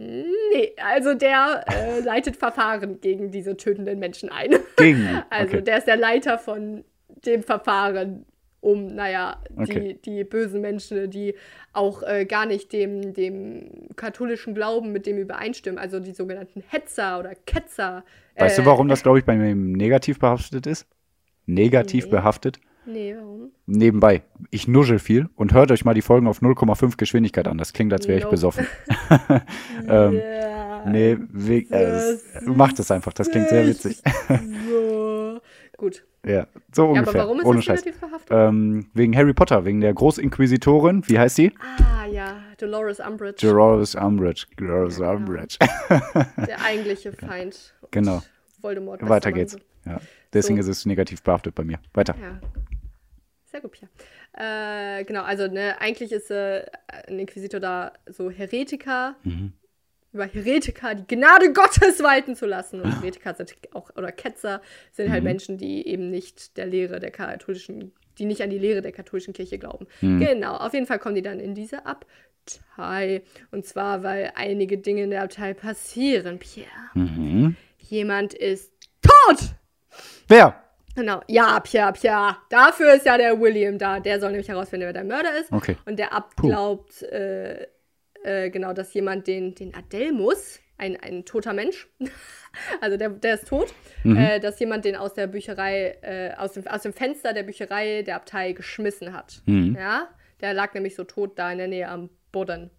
Nee, also der äh, leitet Verfahren gegen diese tötenden Menschen ein. [laughs] Gegen. Also okay. der ist der Leiter von dem Verfahren, um, naja, die, Okay. die bösen Menschen, die auch äh, gar nicht dem, dem katholischen Glauben mit dem übereinstimmen, also die sogenannten Hetzer oder Ketzer. Weißt äh, du, warum das, [laughs] glaube ich, bei mir negativ behaftet ist? Negativ Nee. behaftet? Nee, warum? Nebenbei, ich nuschel viel und hört euch mal die Folgen auf 0,5 Geschwindigkeit an. Das klingt, als wäre ich Nope. besoffen. [laughs] ähm, nee, we- äh, macht es einfach. Das klingt sehr witzig. so. Gut. [laughs] ja, so Ja, ungefähr. aber warum ist ohne das Scheiß. negativ behaftet? Ähm, wegen Harry Potter, wegen der Großinquisitorin. Wie heißt sie? Ah, ja, Dolores Umbridge, Dolores Umbridge. Dolores Ja, genau. Umbridge. der [laughs] eigentliche Feind. Genau. Voldemort. Weiter geht's. Ja. Deswegen So. ist es negativ behaftet bei mir. Weiter. Ja. Sehr gut, Pia. Äh, genau, also ne, eigentlich ist äh, ein Inquisitor da so Heretiker, Mhm. über Heretiker die Gnade Gottes walten zu lassen. Und Heretiker sind auch, oder Ketzer sind halt Mhm. Menschen, die eben nicht der Lehre der katholischen, die nicht an die Lehre der katholischen Kirche glauben. Mhm. Genau, auf jeden Fall kommen die dann in diese Abtei. Und zwar, weil einige Dinge in der Abtei passieren, Pierre. Mhm. Jemand ist tot! Wer? Genau, ja, Pia, Pia. Dafür ist ja der William da. Der soll nämlich herausfinden, wer der Mörder ist. Okay. Und der Abt Puh. glaubt, äh, äh, genau, dass jemand den, den Adelmus, ein, ein toter Mensch, [laughs] also der, der ist tot, Mhm. äh, dass jemand den aus der Bücherei, äh, aus, dem, aus dem Fenster der Bücherei der Abtei geschmissen hat. Mhm. Ja, der lag nämlich so tot da in der Nähe am Boden.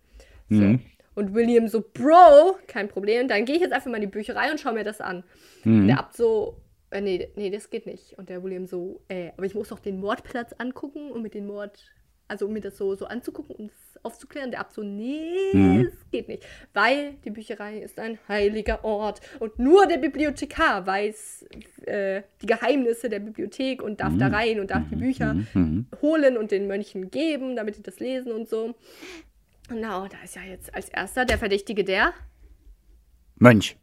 So. Mhm. Und William so, Bro, kein Problem, dann gehe ich jetzt einfach mal in die Bücherei und schaue mir das an. Mhm. Der Abt so, äh, nee, nee, das geht nicht. Und der William so, äh, aber ich muss doch den Mordplatz angucken und mit den Mord, also um mir das so, so anzugucken, um das aufzuklären. Der Abt so, nee, Mhm. das geht nicht. Weil die Bücherei ist ein heiliger Ort und nur der Bibliothekar weiß äh, die Geheimnisse der Bibliothek und darf da rein und darf die Bücher Mhm. holen und den Mönchen geben, damit die das lesen und so. Genau, da ist ja jetzt als erster der Verdächtige der Mönch.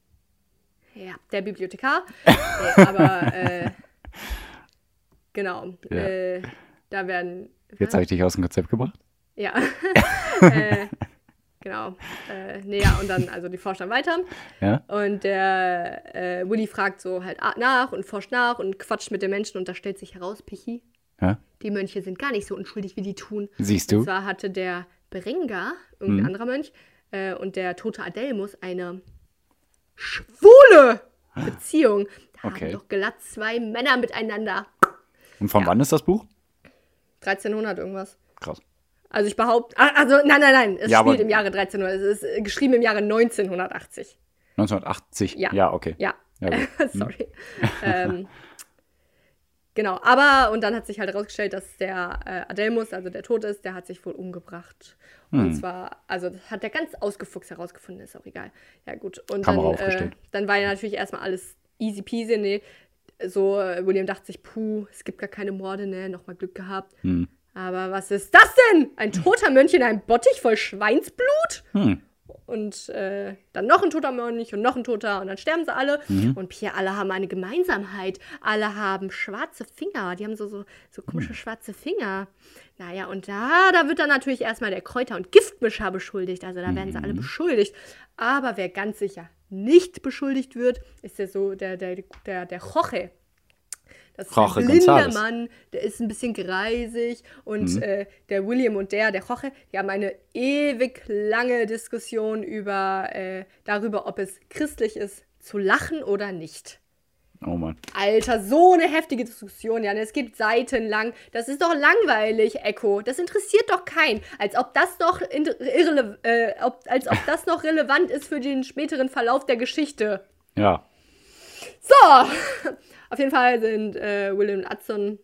Ja, der Bibliothekar. [laughs] nee, aber äh, genau. Ja. Äh, da werden. Jetzt habe ich dich aus dem Konzept gebracht. Ja. [laughs] [laughs] äh, genau. Äh, nee, ja, und dann, also die forschen dann weiter. Ja. Und der äh, Willy fragt so halt nach und forscht nach und quatscht mit den Menschen und da stellt sich heraus, Pichi, ja. die Mönche sind gar nicht so unschuldig, wie die tun. Siehst Und du? zwar hatte der Berengar, irgendein Mhm. anderer Mönch, äh, und der tote Adelmus eine schwule Beziehung. Da Okay. haben doch glatt zwei Männer miteinander. Und von Ja. wann ist das Buch? 1300 irgendwas. Krass. Also ich behaupte, ah, also nein, nein, nein, es Ja, spielt im Jahre 1300, es ist äh, geschrieben im Jahre 1980. 1980. Ja. Ja, okay. Ja, Ja, gut. [laughs] sorry. ähm, [laughs] genau, aber und dann hat sich halt herausgestellt, dass der äh, Adelmus, also der tot ist, der hat sich wohl umgebracht. Und Hm. zwar, also das hat der ganz ausgefuchst herausgefunden, ist auch egal. Ja, gut. Und Kamera dann, äh, dann war ja natürlich erstmal alles easy peasy. Nee, so, äh, William dachte sich, puh, es gibt gar keine Morde, ne, nochmal Glück gehabt. Hm. Aber was ist das denn? Ein toter Mönch in einem Bottich voll Schweinsblut? Hm. Und äh, dann noch ein toter Mönch und noch ein toter und dann sterben sie alle. Mhm. Und Pierre, alle haben eine Gemeinsamkeit. Alle haben schwarze Finger. Die haben so, so, so komische schwarze Finger. Naja, und da, da wird dann natürlich erstmal der Kräuter- und Giftmischer beschuldigt. Also da werden sie alle beschuldigt. Aber wer ganz sicher nicht beschuldigt wird, ist der so, der, der, der, der Jorge. Das ist Jorge ein blinder González. Mann, der ist ein bisschen greisig und äh, der William und der, der Jorge, die haben eine ewig lange Diskussion über, äh, darüber, ob es christlich ist, zu lachen oder nicht. Oh Mann. Alter, so eine heftige Diskussion, Jan. Es geht seitenlang. Das ist doch langweilig, Echo. Das interessiert doch keinen. Als ob das doch in- irrele äh, ob, als ob [laughs] das noch relevant ist für den späteren Verlauf der Geschichte. Ja. So, [laughs] auf jeden Fall sind äh, Will und Adson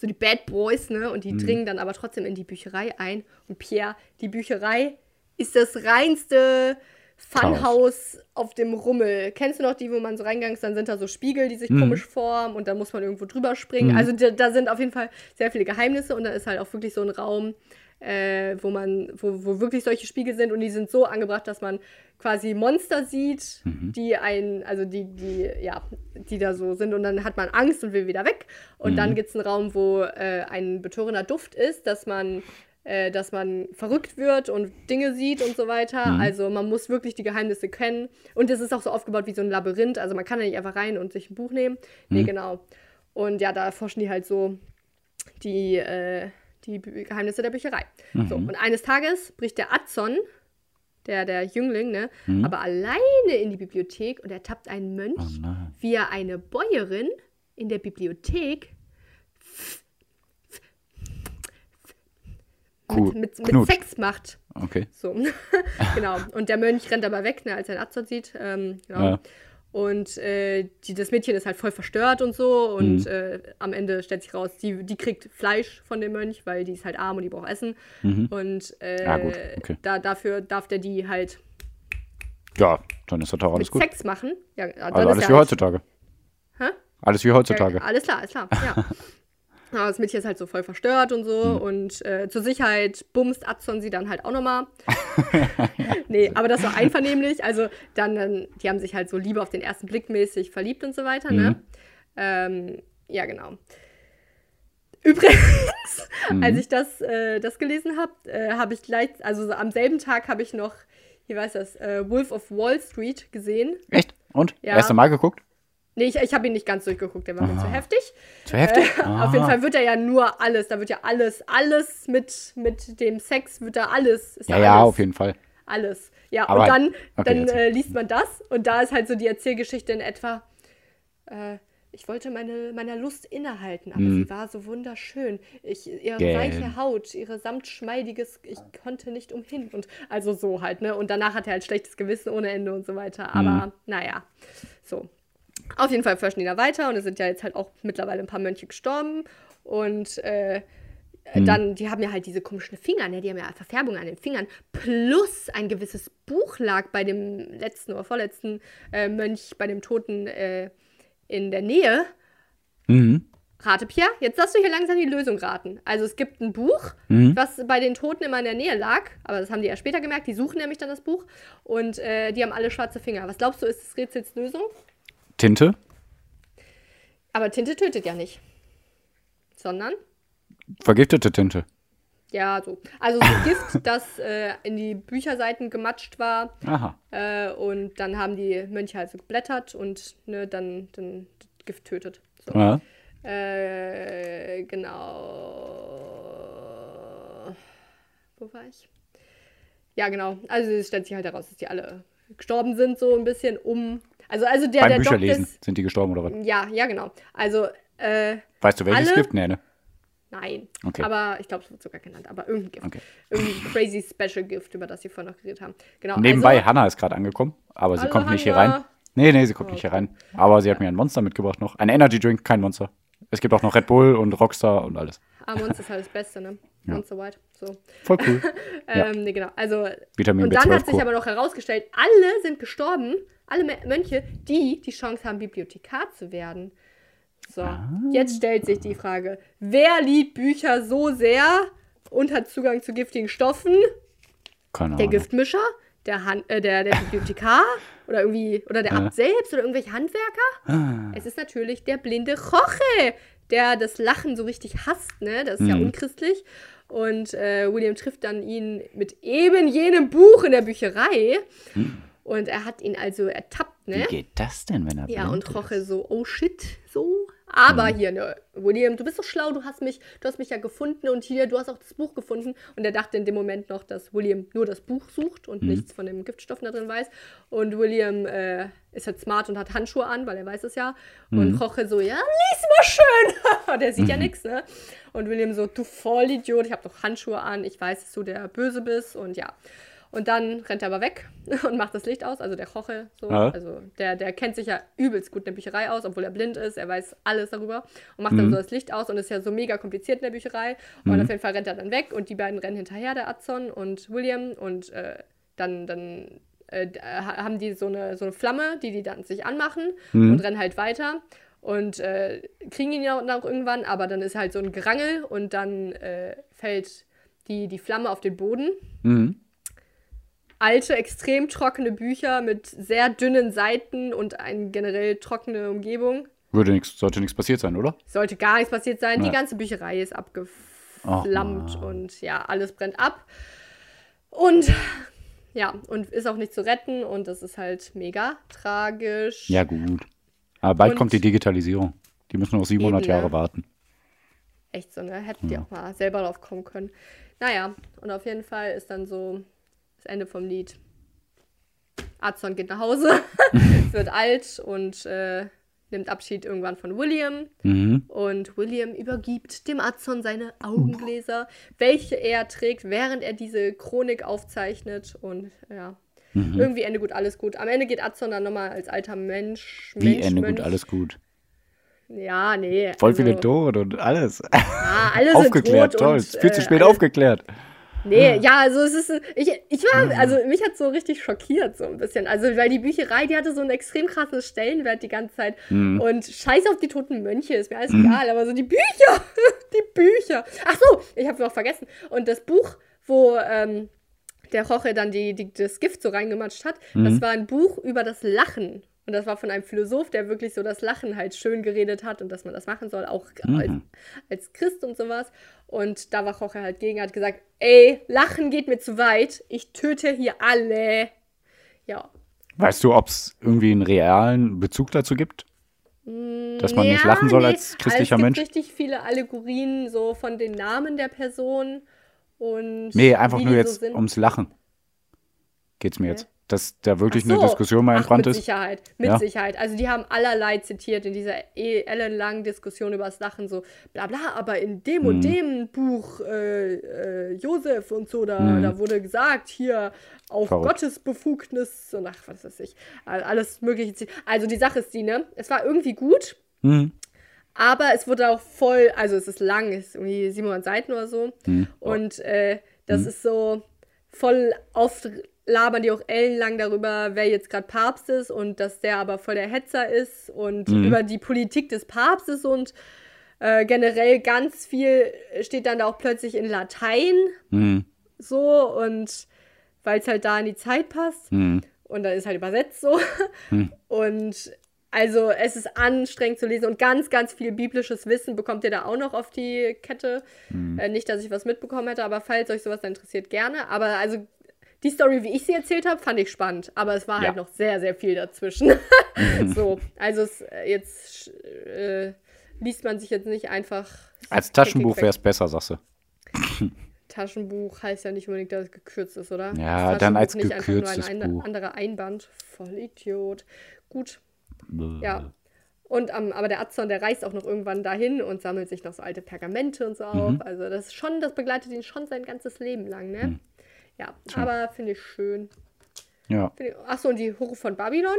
so die Bad Boys, ne? Und die dringen dann aber trotzdem in die Bücherei ein. Und Pierre, die Bücherei ist das reinste Funhaus auf dem Rummel. Kennst du noch die, wo man so reingegangen ist, dann sind da so Spiegel, die sich komisch formen und dann muss man irgendwo drüber springen. Also da, da sind auf jeden Fall sehr viele Geheimnisse und da ist halt auch wirklich so ein Raum, äh, wo man, wo, wo wirklich solche Spiegel sind und die sind so angebracht, dass man quasi Monster sieht, die ein, also die, die, ja, die da so sind und dann hat man Angst und will wieder weg. Und dann gibt es einen Raum, wo äh, ein betörender Duft ist, dass man äh, dass man verrückt wird und Dinge sieht und so weiter. Also man muss wirklich die Geheimnisse kennen. Und es ist auch so aufgebaut wie so ein Labyrinth. Also man kann da nicht einfach rein und sich ein Buch nehmen. Nee, genau. Und ja, da forschen die halt so die, äh, die Geheimnisse der Bücherei. So, und eines Tages bricht der Adson, der, der Jüngling, ne, aber alleine in die Bibliothek und er tappt einen Mönch, Oh wie er eine Bäuerin in der Bibliothek Cool. mit, mit Knut. Sex macht. Okay. So, [laughs] genau. Und der Mönch rennt aber weg, ne, als er einen Adson sieht. Ähm, genau. Ja. Und äh, die, das Mädchen ist halt voll verstört und so. Und Mhm. äh, am Ende stellt sich raus, die, die kriegt Fleisch von dem Mönch, weil die ist halt arm und die braucht Essen. Und äh, Mhm. Gut, okay. da, dafür darf der die halt Ja, dann ist doch alles mit gut. Sex machen. Ja, Also ist alles wie halt- heutzutage. Hä? Alles wie heutzutage. Ja, alles klar, alles klar, ja. [laughs] Ja, das Mädchen ist halt so voll verstört und so. Hm. Und äh, zur Sicherheit bumst Adson sie dann halt auch nochmal. [laughs] nee, aber das war einvernehmlich. Also dann, dann, die haben sich halt so Liebe auf den ersten Blick mäßig verliebt und so weiter, ne? Mhm. Ähm, ja, genau. Übrigens, Mhm. als ich das, äh, das gelesen habe, äh, habe ich gleich, also so am selben Tag habe ich noch, wie weiß das, äh, Wolf of Wall Street gesehen. Echt? Und? Ja. Erste Mal geguckt? Nee, ich, ich habe ihn nicht ganz durchgeguckt, der war mir zu heftig. Zu heftig? Äh, [laughs] auf jeden. Fall wird er ja nur alles, da wird ja alles, alles mit, mit dem Sex, wird da alles. Ja, ja, alles, auf jeden Fall. Alles. Ja, Aber- und dann, okay, dann äh, liest man das und da ist halt so die Erzählgeschichte in etwa, äh, ich wollte meine, meiner Lust innehalten, aber sie war so wunderschön. Ich, ihre Gell. weiche Haut, ihre samtschmeidiges, ich konnte nicht umhin. Und also so halt, ne? Und danach hat er halt schlechtes Gewissen ohne Ende und so weiter. Aber naja, so. Auf jeden Fall forschen die da weiter und es sind ja jetzt halt auch mittlerweile ein paar Mönche gestorben. Und äh, dann, die haben ja halt diese komischen Finger, ne? die haben ja Verfärbung an den Fingern. Plus ein gewisses Buch lag bei dem letzten oder vorletzten äh, Mönch, bei dem Toten äh, in der Nähe. Mhm. Rate, Pierre, jetzt darfst du hier langsam die Lösung raten. Also es gibt ein Buch, Mhm. was bei den Toten immer in der Nähe lag, aber das haben die ja später gemerkt, die suchen nämlich dann das Buch und äh, die haben alle schwarze Finger. Was glaubst du, ist das Rätsels Lösung? Tinte? Aber Tinte tötet ja nicht. Sondern, Vergiftete Tinte. ja, so. Also so Gift, [laughs] das äh, in die Bücherseiten gematscht war. Aha. Äh, und dann haben die Mönche halt so geblättert und ne, dann, dann das Gift tötet. So. Ja. Äh, genau. Wo war ich? Ja, genau. Also es stellt sich halt heraus, dass die alle gestorben sind, so ein bisschen um. Also, also der, Beim der Bücherlesen des, sind die gestorben oder was? Ja, ja, genau. Also, äh, Weißt du, welches alle- Gift? Nee, ne? nein. Okay. Aber ich glaube, es wird sogar genannt. Aber irgendein Gift. Okay. Irgendein crazy Special Gift, über das sie vorhin noch geredet haben. Genau. Nebenbei, also, Hannah ist gerade angekommen, aber sie kommt nicht hier rein. Nee, nee, sie kommt nicht hier rein. Aber sie hat mir ein Monster mitgebracht noch. Ein Energy Drink, kein Monster. Es gibt auch noch Red Bull und Rockstar und alles. Ah, Monster ist halt das Beste, ne? Ja. Monster White. So. Voll cool. [laughs] Ja. Ähm, nee, genau. Also, Vitamin und dann B12 hat sich Kur. aber noch herausgestellt, alle sind gestorben, alle Mö- Mönche, die die Chance haben, Bibliothekar zu werden. So, ah. jetzt stellt sich die Frage, wer liebt Bücher so sehr und hat Zugang zu giftigen Stoffen? Keine der Giftmischer? Der, Han äh, der, der Bibliothekar? [laughs] oder irgendwie, oder der Abt selbst oder irgendwelche Handwerker? Ah. Es ist natürlich der blinde Roche, der das Lachen so richtig hasst, ne? Das ist mhm. ja unchristlich. Und äh, William trifft dann ihn mit eben jenem Buch in der Bücherei. Mhm. Und er hat ihn also ertappt, ne? Wie geht das denn, wenn er Ja, und Roche so, oh shit, so. Aber mhm. hier, ne, William, du bist so schlau, du hast mich, du hast mich ja gefunden und hier, du hast auch das Buch gefunden. Und er dachte in dem Moment noch, dass William nur das Buch sucht und mhm. nichts von den Giftstoffen da drin weiß. Und William äh, ist halt smart und hat Handschuhe an, weil er weiß es ja. Und mhm. Roche so, ja, lies mal schön. [laughs] der sieht ja mhm. nichts, ne? Und William so, du Vollidiot, ich habe doch Handschuhe an, ich weiß, dass du der Böse bist und ja. Und dann rennt er aber weg [laughs] und macht das Licht aus, also der Koche, so. Ja. Also der, der kennt sich ja übelst gut in der Bücherei aus, obwohl er blind ist, er weiß alles darüber und macht mhm. dann so das Licht aus und ist ja so mega kompliziert in der Bücherei. Und mhm. auf jeden Fall rennt er dann weg und die beiden rennen hinterher, der Adson und William. Und äh, dann, dann äh, haben die so eine, so eine Flamme, die die dann sich anmachen mhm. und rennen halt weiter und äh, kriegen ihn ja auch irgendwann, aber dann ist halt so ein Gerangel und dann äh, fällt die, die Flamme auf den Boden. Mhm alte, extrem trockene Bücher mit sehr dünnen Seiten und eine generell trockene Umgebung. Würde nix, sollte nichts passiert sein, oder? Sollte gar nichts passiert sein. Ja. Die ganze Bücherei ist abgeflammt oh, und ja, alles brennt ab. Und ja, und ist auch nicht zu retten und das ist halt mega tragisch. Ja, gut. Aber bald und kommt die Digitalisierung. Die müssen noch 700 eben, Jahre ne? warten. Echt so, ne? Hätten ja. die auch mal selber drauf kommen können. Naja, und auf jeden Fall ist dann so das Ende vom Lied. Azon geht nach Hause, [laughs] wird alt und äh, nimmt Abschied irgendwann von William. Mhm. Und William übergibt dem Azon seine Augengläser, welche er trägt, während er diese Chronik aufzeichnet. Und ja, mhm. irgendwie Ende gut, alles gut. Am Ende geht Azon dann nochmal als alter Mensch. Wie Mensch, Ende Mönch. gut, alles gut. Ja, nee. Voll also, viele Tode und alles. Ja, alles aufgeklärt, toll. Und, viel zu spät äh, aufgeklärt. Nee, ja, also es ist, ich, ich war, mhm. also mich hat so richtig schockiert so ein bisschen. Also, weil die Bücherei, die hatte so einen extrem krassen Stellenwert die ganze Zeit. Mhm. Und scheiß auf die toten Mönche, ist mir alles mhm. egal, aber so die Bücher, [laughs] die Bücher. Ach so, ich habe noch vergessen. Und das Buch, wo ähm, der Roche dann die, die, das Gift so reingematscht hat, das mhm. war ein Buch über das Lachen. Und das war von einem Philosoph, der wirklich so das Lachen halt schön geredet hat und dass man das machen soll, auch mhm. als, als, Christ und sowas. Und da war Jorge halt gegen, hat gesagt, ey, Lachen geht mir zu weit, ich töte hier alle. Ja. Weißt du, ob es irgendwie einen realen Bezug dazu gibt? Dass man ja, nicht lachen soll nee. als christlicher also Mensch? Es gibt richtig viele Allegorien so von den Namen der Person und. Nee, einfach nur jetzt so ums Lachen. Geht's mir okay. jetzt dass da wirklich so. eine Diskussion mal entbrannt ist? Mit Sicherheit, mit ja? Sicherheit. Also die haben allerlei zitiert in dieser eh ellenlangen Diskussion über das Lachen, so bla bla, aber in dem mhm. und dem Buch äh, äh, Josef und so, da, mhm. da wurde gesagt, hier auf Verrückt. Gottes Befugnis und ach, was weiß ich, alles mögliche. Also die Sache ist die, ne, es war irgendwie gut, mhm. aber es wurde auch voll, also es ist lang, es ist irgendwie 700 Seiten oder so mhm. und äh, das mhm. ist so voll auf labern die auch ellenlang darüber, wer jetzt gerade Papst ist und dass der aber voll der Hetzer ist und mhm. über die Politik des Papstes und äh, generell ganz viel steht dann da auch plötzlich in Latein. Mhm. So und weil es halt da in die Zeit passt. Mhm. Und dann ist halt übersetzt so. Mhm. [laughs] Und also es ist anstrengend zu lesen und ganz, ganz viel biblisches Wissen bekommt ihr da auch noch auf die Kette. Mhm. Äh, nicht, dass ich was mitbekommen hätte, aber falls euch sowas interessiert, gerne. Aber also die Story, wie ich sie erzählt habe, fand ich spannend, aber es war halt ja. halt noch sehr, sehr viel dazwischen. [laughs] so, also es, äh, jetzt äh, liest man sich jetzt nicht einfach. Als Taschenbuch wäre es besser, sagst du. [laughs] Taschenbuch heißt ja nicht unbedingt, dass es gekürzt ist, oder? Ja, dann als nicht gekürztes einfach nur ein, ein anderer Einband. Voll Idiot. Gut. Bäh. Ja. Und um, aber der Azon, der reist auch noch irgendwann dahin und sammelt sich noch so alte Pergamente und so mhm. auf. Also das schon, das begleitet ihn schon sein ganzes Leben lang, ne? Mhm. Ja, Tja. aber finde ich schön. Ja. achso, und die Hure von Babylon.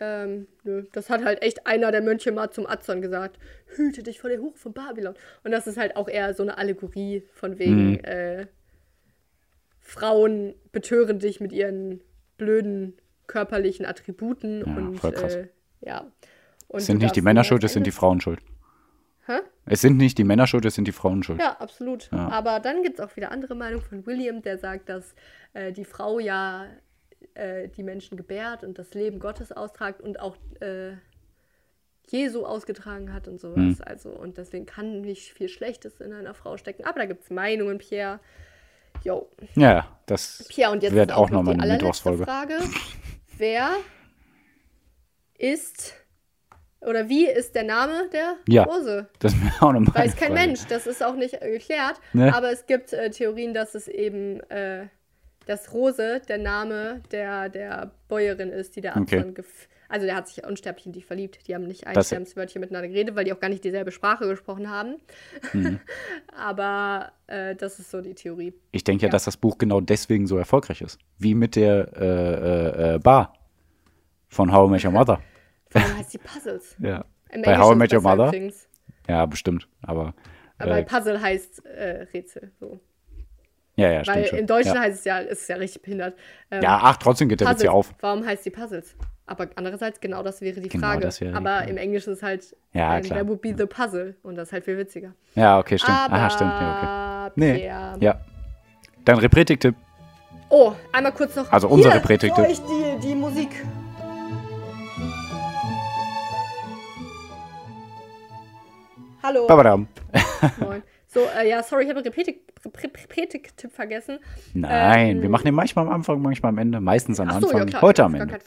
Ähm, nö, das hat halt echt einer der Mönche mal zum Azon gesagt. Hüte dich vor der Hure von Babylon. Und das ist halt auch eher so eine Allegorie von wegen, mhm. äh, Frauen betören dich mit ihren blöden körperlichen Attributen. Ja, und äh, ja. Und Es sind nicht die Männer schuld, es sind die Frauen schuld. Hä? Es sind nicht die Männer schuld, es sind die Frauen schuld. Ja, absolut. Ja. Aber dann gibt es auch wieder andere Meinung von William, der sagt, dass äh, die Frau ja äh, die Menschen gebärt und das Leben Gottes austragt und auch äh, Jesu ausgetragen hat und sowas. Hm. Also, und deswegen kann nicht viel Schlechtes in einer Frau stecken. Aber da gibt es Meinungen, Pierre. Jo. Ja, das Pierre, und jetzt wird auch noch nochmal eine Mittwochsfolge. Frage. Wer [laughs] ist oder wie ist der Name der Ja. Rose? Das ist mir auch nochmal. Weiß kein Mensch, das ist auch nicht äh, geklärt. Ne? Aber es gibt äh, Theorien, dass es eben, äh, dass Rose der Name der, der Bäuerin ist, die der Okay. Anton gef Also der hat sich unsterblich in die verliebt. Die haben nicht ein Das- Wörtchen miteinander geredet, weil die auch gar nicht dieselbe Sprache gesprochen haben. Mhm. [laughs] Aber äh, das ist so die Theorie. Ich denke ja, Ja. dass das Buch genau deswegen so erfolgreich ist. Wie mit der äh, äh, Bar von How I Met Your Mother. Vor allem [laughs] heißt die Puzzles. Ja. Im Bei How I Met Your besser Mother? übrigens. Ja, bestimmt. Aber. Aber Äh, Puzzle heißt äh, Rätsel. So. ja, ja, Weil stimmt schon. im Deutschen ja. heißt es ja, ist es ja richtig behindert. Ähm, ja, ach, trotzdem geht der Witz Puzzles. ja auf. Warum heißt die Puzzles? Aber andererseits, genau das wäre die Genau Frage. das wäre die Aber Frage. im Englischen ist halt, Ja, ähm, klar. there would be the puzzle. Und das ist halt viel witziger. Ja, okay, stimmt. Aber, Aha, stimmt. Ja, okay. Nee. Pierre. Ja. Dann Repretik-Tipp. Oh, einmal kurz noch. Also Hier, für euch die, die Musik. Hallo. Babadam. Moin. So, äh, ja, sorry, ich habe einen Repretik-Tipp vergessen. Nein, Ähm, wir machen den manchmal am Anfang, manchmal am Ende. Meistens am Ach so, Anfang. ja, klar, Heute am Ende.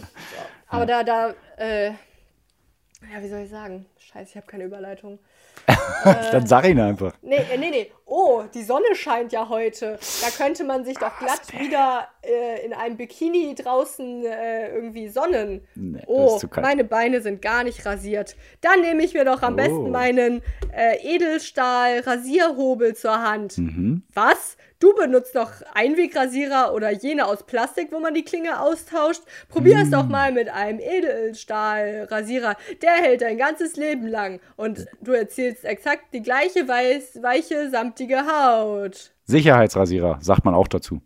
[laughs] Aber da, da, äh, ja, wie soll ich sagen? Scheiße, ich habe keine Überleitung. [laughs] Dann sag ihn einfach. Nee, äh, nee, nee. Oh, die Sonne scheint ja heute. Da könnte man sich doch glatt wieder äh, in einem Bikini draußen äh, irgendwie sonnen. Nee, oh, meine Beine sind gar nicht rasiert. Dann nehme ich mir doch am Oh. besten meinen äh, Edelstahl-Rasierhobel zur Hand. Mhm. Was? Du benutzt doch Einwegrasierer oder jene aus Plastik, wo man die Klinge austauscht? Probier es doch Mm. mal mit einem Edelstahlrasierer. Der hält dein ganzes Leben lang. Und du erzielst exakt die gleiche weiß, weiche, samtige Haut. Sicherheitsrasierer, sagt man auch dazu.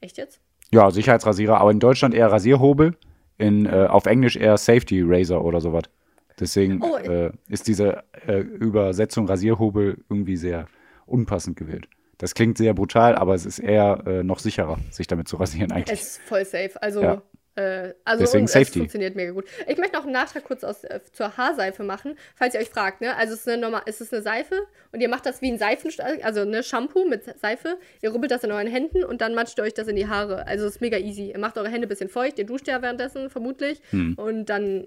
Echt jetzt? Ja, Sicherheitsrasierer, aber in Deutschland eher Rasierhobel, in, äh, auf Englisch eher Safety Razor oder sowas. Deswegen Oh, äh, ist diese äh, Übersetzung Rasierhobel irgendwie sehr unpassend gewählt. Das klingt sehr brutal, aber es ist eher äh, noch sicherer, sich damit zu rasieren eigentlich. Es ist voll safe. Also, Ja. äh, also Deswegen Safety. es funktioniert mega gut. Ich möchte noch einen Nachtrag kurz aus, äh, zur Haarseife machen, falls ihr euch fragt. Ne? Also es ist, eine normal, es ist eine Seife und ihr macht das wie ein Seifen, also eine Shampoo mit Seife. Ihr rubbelt das in euren Händen und dann matscht ihr euch das in die Haare. Also es ist mega easy. Ihr macht eure Hände ein bisschen feucht, ihr duscht ja währenddessen vermutlich Hm. und dann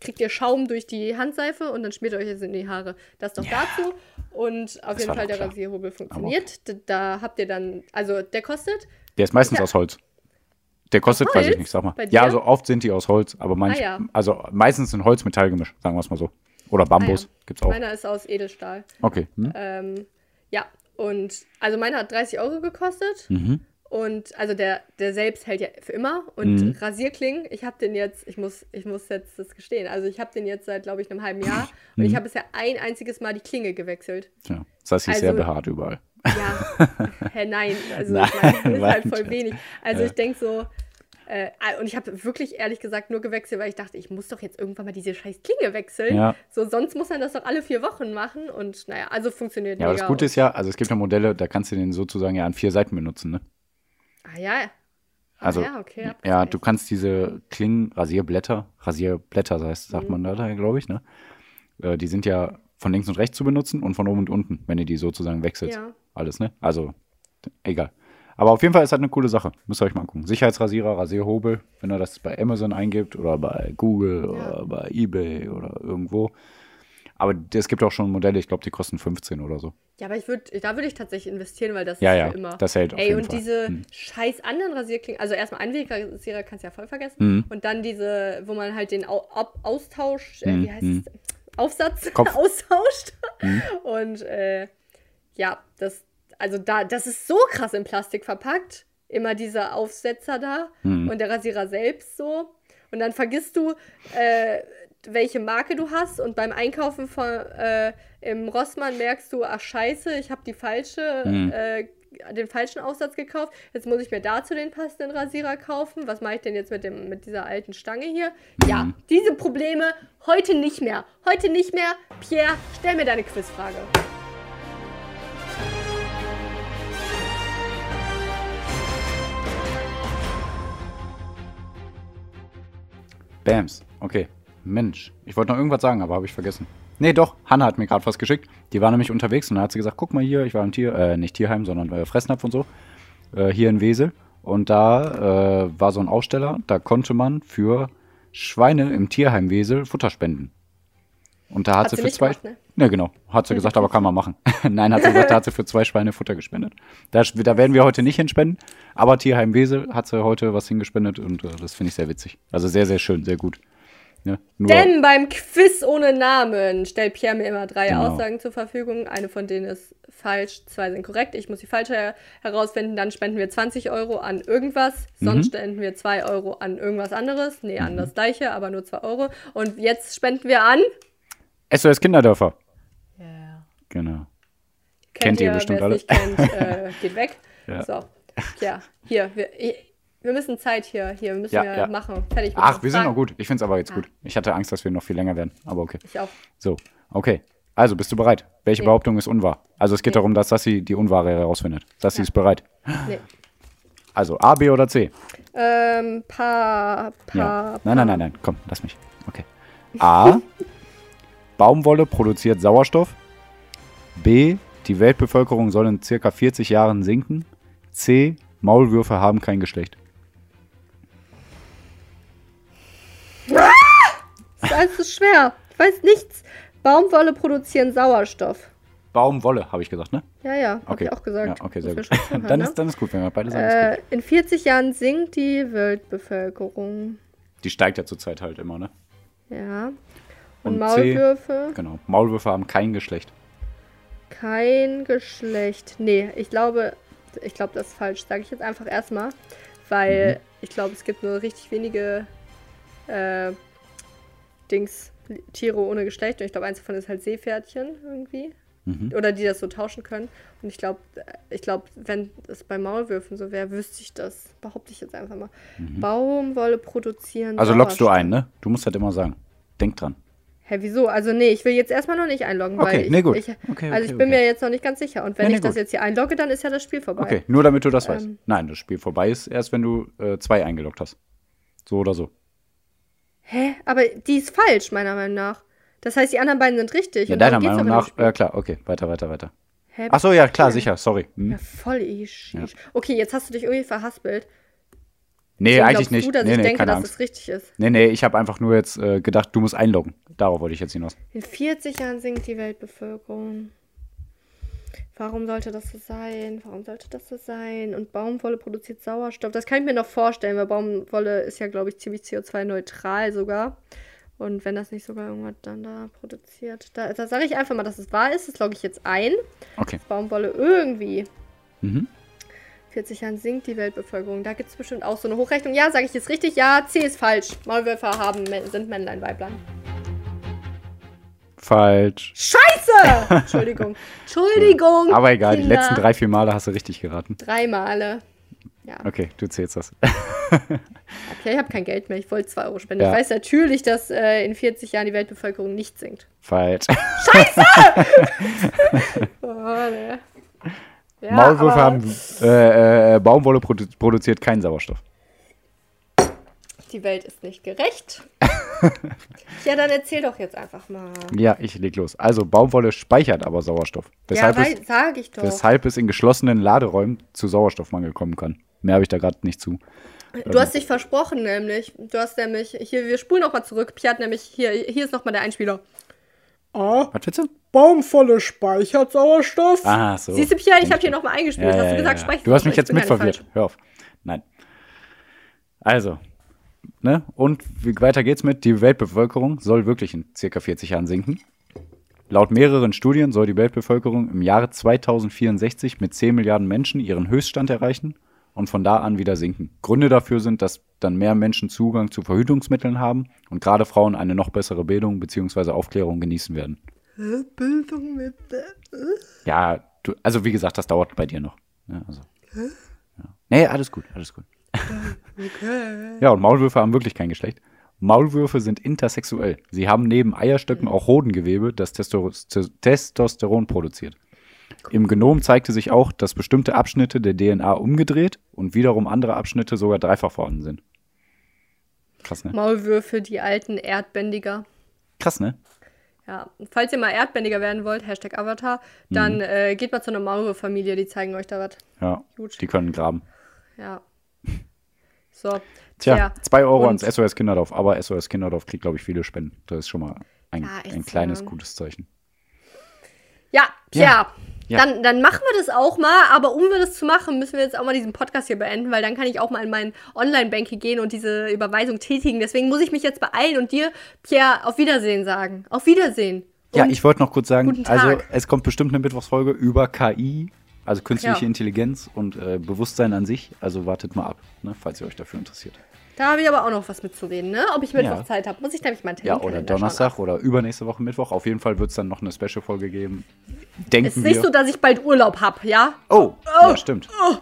kriegt ihr Schaum durch die Handseife und dann schmiert ihr euch das in die Haare. Das doch dazu. Und auf Das jeden Fall der klar. Rasierhobel funktioniert. Da, da habt ihr dann, also der kostet Der ist meistens Ja. aus Holz. Der kostet, Aus weiß ich Holz? nicht, sag mal. Ja, also oft sind die aus Holz, aber manch, Ah, ja. also meistens sind Holz-Metall-Gemisch, sagen wir es mal so. Oder Bambus Ah, ja. gibt's auch. Meiner ist aus Edelstahl. Okay. Hm? Ähm, ja, und also meiner hat 30 Euro gekostet. Mhm. Und also der, der selbst hält ja für immer. Und Mhm. Rasierklingen, ich habe den jetzt, ich muss, ich muss jetzt das gestehen, also ich habe den jetzt seit, glaube ich, einem halben Jahr. Und Mhm. ich habe bisher ein einziges Mal die Klinge gewechselt. Ja. Das heißt, sie ist sehr Also- behaart überall. Ja, [laughs] hä, nein, also Nein, ich meine, das ist [laughs] halt mein voll wenig. Also Ja. ich denke so, äh, und ich habe wirklich ehrlich gesagt nur gewechselt, weil ich dachte, ich muss doch jetzt irgendwann mal diese scheiß Klinge wechseln. Ja. So, sonst muss man das doch alle vier Wochen machen und naja, also funktioniert Ja, aber das Gute ist ja, also es gibt ja Modelle, da kannst du den sozusagen ja an vier Seiten benutzen, ne? Ah ja. Ah, Also, ja, okay. Ja, du kannst diese Klingen, Rasierblätter, Rasierblätter heißt, sagt Mhm. man da, glaube ich, ne? Äh, die sind ja von links und rechts zu benutzen und von oben und unten, wenn du die sozusagen wechselst. Ja. Alles, ne? Also, egal. Aber auf jeden Fall ist das eine coole Sache. Müsst ihr euch mal angucken. Sicherheitsrasierer, Rasierhobel, wenn ihr das bei Amazon eingibt oder bei Google Ja. oder bei Ebay oder irgendwo. Aber es gibt auch schon Modelle, ich glaube, die kosten 15 oder so. Ja, aber ich würde, da würde ich tatsächlich investieren, weil das Ja, ist ja, für immer. das hält auf Ey, jeden und Fall. diese Hm. scheiß anderen Rasierklingen, also erstmal Einwegrasierer kannst du ja voll vergessen. Mhm. Und dann diese, wo man halt den Au Austausch, äh, Mhm, wie heißt mhm. es? Aufsatz [laughs] austauscht. Mhm. Und äh, ja, das, also da, das ist so krass in Plastik verpackt. Immer dieser Aufsetzer da Mhm. und der Rasierer selbst so. Und dann vergisst du, äh, welche Marke du hast und beim Einkaufen von, äh, im Rossmann merkst du, ach scheiße, ich habe die falsche Mhm. äh, den falschen Aufsatz gekauft. Jetzt muss ich mir dazu den passenden Rasierer kaufen. Was mache ich denn jetzt mit, dem, mit dieser alten Stange hier? Mhm. Ja, diese Probleme heute nicht mehr. Heute nicht mehr. Pierre, stell mir deine Quizfrage. Bams. Okay. Mensch. Ich wollte noch irgendwas sagen, aber habe ich vergessen. Nee, doch. Hanna hat mir gerade was geschickt. Die war nämlich unterwegs und da hat sie gesagt, guck mal hier, ich war im Tier, äh, nicht Tierheim, sondern äh, Fressnapf und so. Äh, hier in Wesel. Und da äh, war so ein Aussteller, da konnte man für Schweine im Tierheim Wesel Futter spenden. Und da hat, hat sie, sie für zwei. Gemacht, ne? ne, genau. Hat sie gesagt, aber kann man machen. [laughs] Nein, hat sie gesagt, da hat sie für zwei Schweine Futter gespendet. Da, da werden wir heute nicht hinspenden, aber Tierheim Wesel hat sie heute was hingespendet und äh, das finde ich sehr witzig. Also sehr, sehr schön, sehr gut. Ja, Denn beim Quiz ohne Namen stellt Pierre mir immer drei genau. Aussagen zur Verfügung. Eine von denen ist falsch, zwei sind korrekt. Ich muss die falsche herausfinden. Dann spenden wir 20 Euro an irgendwas. Sonst mhm. spenden wir 2 Euro an irgendwas anderes. Nee, an mhm. das gleiche, aber nur 2 Euro. Und jetzt spenden wir an SOS Kinderdörfer. Ja. Yeah. Genau. Kennt, kennt ihr, ihr bestimmt alles. Kennt, äh, geht weg. [laughs] Ja. So. Ja, hier. Wir, wir müssen Zeit hier, hier müssen ja, wir ja. machen. Fertig. Ach, wir sind noch gut. Ich finde es aber jetzt ja. gut. Ich hatte Angst, dass wir noch viel länger werden. Aber okay. Ich auch. So, okay. Also, bist du bereit? Welche nee. Behauptung ist unwahr? Also, es geht nee. darum, dass Sassi die Unwahre herausfindet. Sassi ist bereit. Nee. Also, A, B oder C? Ähm, pa, pa, ja. Nein, nein, nein, nein. Komm, lass mich. Okay. A. [laughs] Baumwolle produziert Sauerstoff. B. Die Weltbevölkerung soll in circa 40 Jahren sinken. C. Maulwürfe haben kein Geschlecht. Das [laughs] ist schwer. Ich weiß nichts. Baumwolle produzieren Sauerstoff. Baumwolle, habe ich gesagt, ne? Ja, ja, habe okay. ich auch gesagt. Ja, okay, sehr gut. Zuhören, [laughs] dann, ist, ne? dann ist gut, wenn wir beide sagen, äh, In 40 Jahren sinkt die Weltbevölkerung. Die steigt ja zurzeit halt immer, ne? Ja. Und, Und Maulwürfe? C, genau. Maulwürfe haben kein Geschlecht. Kein Geschlecht. Nee, ich glaube, ich glaube, das ist falsch. Sage ich jetzt einfach erstmal. Weil mhm. ich glaube, es gibt nur richtig wenige äh, Dings, Tiere ohne Geschlecht. Und ich glaube, eins davon ist halt Seepferdchen irgendwie. Mhm. Oder die das so tauschen können. Und ich glaube, ich glaube, wenn es bei Maulwürfen so wäre, wüsste ich das. Behaupte ich jetzt einfach mal. Mhm. Baumwolle produzieren. Also lockst du ein, ne? Du musst halt immer sagen. Denk dran. Hä, wieso? Also nee, ich will jetzt erstmal noch nicht einloggen, okay, weil ich, nee, gut. Ich, okay, also ich bin mir jetzt noch nicht ganz sicher. Und wenn ja, nee, ich das jetzt hier einlogge, dann ist ja das Spiel vorbei. Okay, nur damit du das ähm, weißt. Nein, das Spiel vorbei ist erst, wenn du äh, zwei eingeloggt hast. So oder so. Hä? Aber die ist falsch, meiner Meinung nach. Das heißt, die anderen beiden sind richtig. Ja, deiner Meinung nach. Ja, klar, okay. Weiter, weiter, weiter. Hä? Ach so, ja, klar, sicher, sorry. Hm. Ja, voll isch, ja. Okay, jetzt hast du dich irgendwie verhaspelt. Nee, Deswegen eigentlich nicht. Du, dass nee, ich nee, denke, dass Angst. es richtig ist. Nee, nee, ich habe einfach nur jetzt äh, gedacht, du musst einloggen. Darauf wollte ich jetzt hinaus. In 40 Jahren sinkt die Weltbevölkerung. Warum sollte das so sein? Warum sollte das so sein? Und Baumwolle produziert Sauerstoff. Das kann ich mir noch vorstellen, weil Baumwolle ist ja, glaube ich, ziemlich CO2-neutral sogar. Und wenn das nicht sogar irgendwas dann da produziert. Da, da sage ich einfach mal, dass es wahr ist. Das logge ich jetzt ein. Okay. Dass Baumwolle irgendwie. Mhm. 40 Jahren sinkt die Weltbevölkerung. Da gibt es bestimmt auch so eine Hochrechnung. Ja, sage ich jetzt richtig? Ja, C ist falsch. Maulwürfe haben, sind Männlein, Weiblein. Falsch. Scheiße! [laughs] Entschuldigung. Entschuldigung. Aber egal, Kinder. die letzten drei, vier Male hast du richtig geraten. Drei Male. Ja. Okay, du zählst das. [laughs] okay, ich habe kein Geld mehr. Ich wollte 2 Euro spenden. Ja. Ich weiß natürlich, dass äh, in 40 Jahren die Weltbevölkerung nicht sinkt. Falsch. Scheiße! [laughs] oh, ne. ja, Maulwürfe haben äh, äh, Baumwolle produ produziert keinen Sauerstoff. Die Welt ist nicht gerecht. [laughs] ja, dann erzähl doch jetzt einfach mal. Ja, ich leg los. Also Baumwolle speichert aber Sauerstoff. Weshalb ja, weil, es, sag ich doch. Weshalb es in geschlossenen Laderäumen zu Sauerstoffmangel kommen kann. Mehr habe ich da gerade nicht zu. Du hast dich versprochen, nämlich. Du hast nämlich, hier, wir spulen nochmal zurück. Pierre hat nämlich, hier, hier ist nochmal der Einspieler. Ah. Was willst du? Baumvolle speichert Sauerstoff. Ah, so. Siehst du, Pierre, ich habe hier nochmal eingespielt. Ja, hast du gesagt, ja. speichert Du hast mich jetzt mit verwirrt. Hör auf. Nein. Also, ne? Und wie weiter geht's mit? Die Weltbevölkerung soll wirklich in circa 40 Jahren sinken. Laut mehreren Studien soll die Weltbevölkerung im Jahre 2064 mit 10 Milliarden Menschen ihren Höchststand erreichen und von da an wieder sinken. Gründe dafür sind, dass dann mehr Menschen Zugang zu Verhütungsmitteln haben und gerade Frauen eine noch bessere Bildung bzw. Aufklärung genießen werden. Bildung mit. Ja, du, also wie gesagt, das dauert bei dir noch. Ja, also. Ja. Nee, alles gut, alles gut. Okay. Ja, und Maulwürfe haben wirklich kein Geschlecht. Maulwürfe sind intersexuell. Sie haben neben Eierstöcken auch Hodengewebe, das Testosteron produziert. Im Genom zeigte sich auch, dass bestimmte Abschnitte der DNA umgedreht und wiederum andere Abschnitte sogar dreifach vorhanden sind. Krass, ne? Maulwürfe, die alten Erdbändiger. Krass, ne? Ja, falls ihr mal Erdbändiger werden wollt, Hashtag Avatar, dann mhm. äh, geht mal zu einer Maulwurf-Familie, die zeigen euch da was. Ja, Gut. die können graben. Ja. So. Tja, 2 Euro ans SOS Kinderdorf, aber SOS Kinderdorf kriegt, glaube ich, viele Spenden. Das ist schon mal ein, ja, ein kleines, so. gutes Zeichen. Ja. Ja. Ja. Dann, dann machen wir das auch mal, aber um wir das zu machen, müssen wir jetzt auch mal diesen Podcast hier beenden, weil dann kann ich auch mal in mein Online-Banking gehen und diese Überweisung tätigen. Deswegen muss ich mich jetzt beeilen und dir, Pierre, auf Wiedersehen sagen. Auf Wiedersehen. Und ja, ich wollte noch kurz sagen, also es kommt bestimmt eine Mittwochsfolge über KI, also künstliche ja. Intelligenz und äh, Bewusstsein an sich. Also wartet mal ab, ne, falls ihr euch dafür interessiert. Da habe ich aber auch noch was mitzureden, ne? Ob ich Mittwoch ja. Zeit habe, muss ich nämlich meinen Termin Ja, oder Donnerstag oder übernächste Woche Mittwoch. Auf jeden Fall wird es dann noch eine Special-Folge geben. Denken es ist nicht so, dass ich bald Urlaub habe, ja? Oh, oh, ja, stimmt. Oh.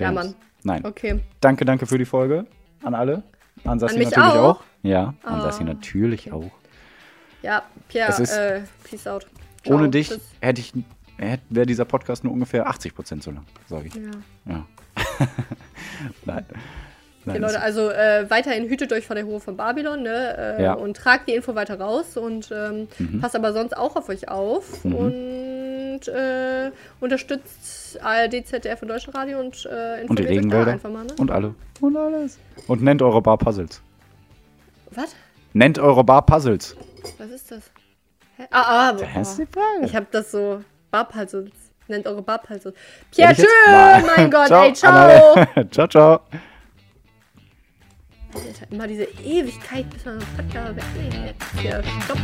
Ja, Mann. Nein. Okay. Danke, danke für die Folge. An alle. An Sassi natürlich auch. auch. Ja, an oh. Sassi natürlich auch. Ja, Pierre, äh, peace out. Ciao. Ohne dich hätte ich, wäre dieser Podcast nur ungefähr 80 Prozent so lang, sage ich. Ja. ja. [laughs] Nein. Okay, Leute, also äh, weiterhin hütet euch vor der Hohe von Babylon ne? Äh, ja. und tragt die Info weiter raus und ähm, mhm. passt aber sonst auch auf euch auf mhm. und äh, unterstützt ARD, ZDF und Deutsche Radio und äh, informiert und die Regenwälder einfach mal. Ne? Und alle. Und alles. Und nennt eure Bar Puzzles. Was? Nennt eure Bar Puzzles. Was ist das? Hä? Ah, ah, Frage. Ich hab das so. Bar Puzzles. Nennt eure Bar Puzzles. Pierre, tschüss! Mein [laughs] Gott, ciao, ey, ciao! [laughs] ciao, ciao. Alter, immer diese Ewigkeit, bis man einen Podcast beendet. Ja, stopp.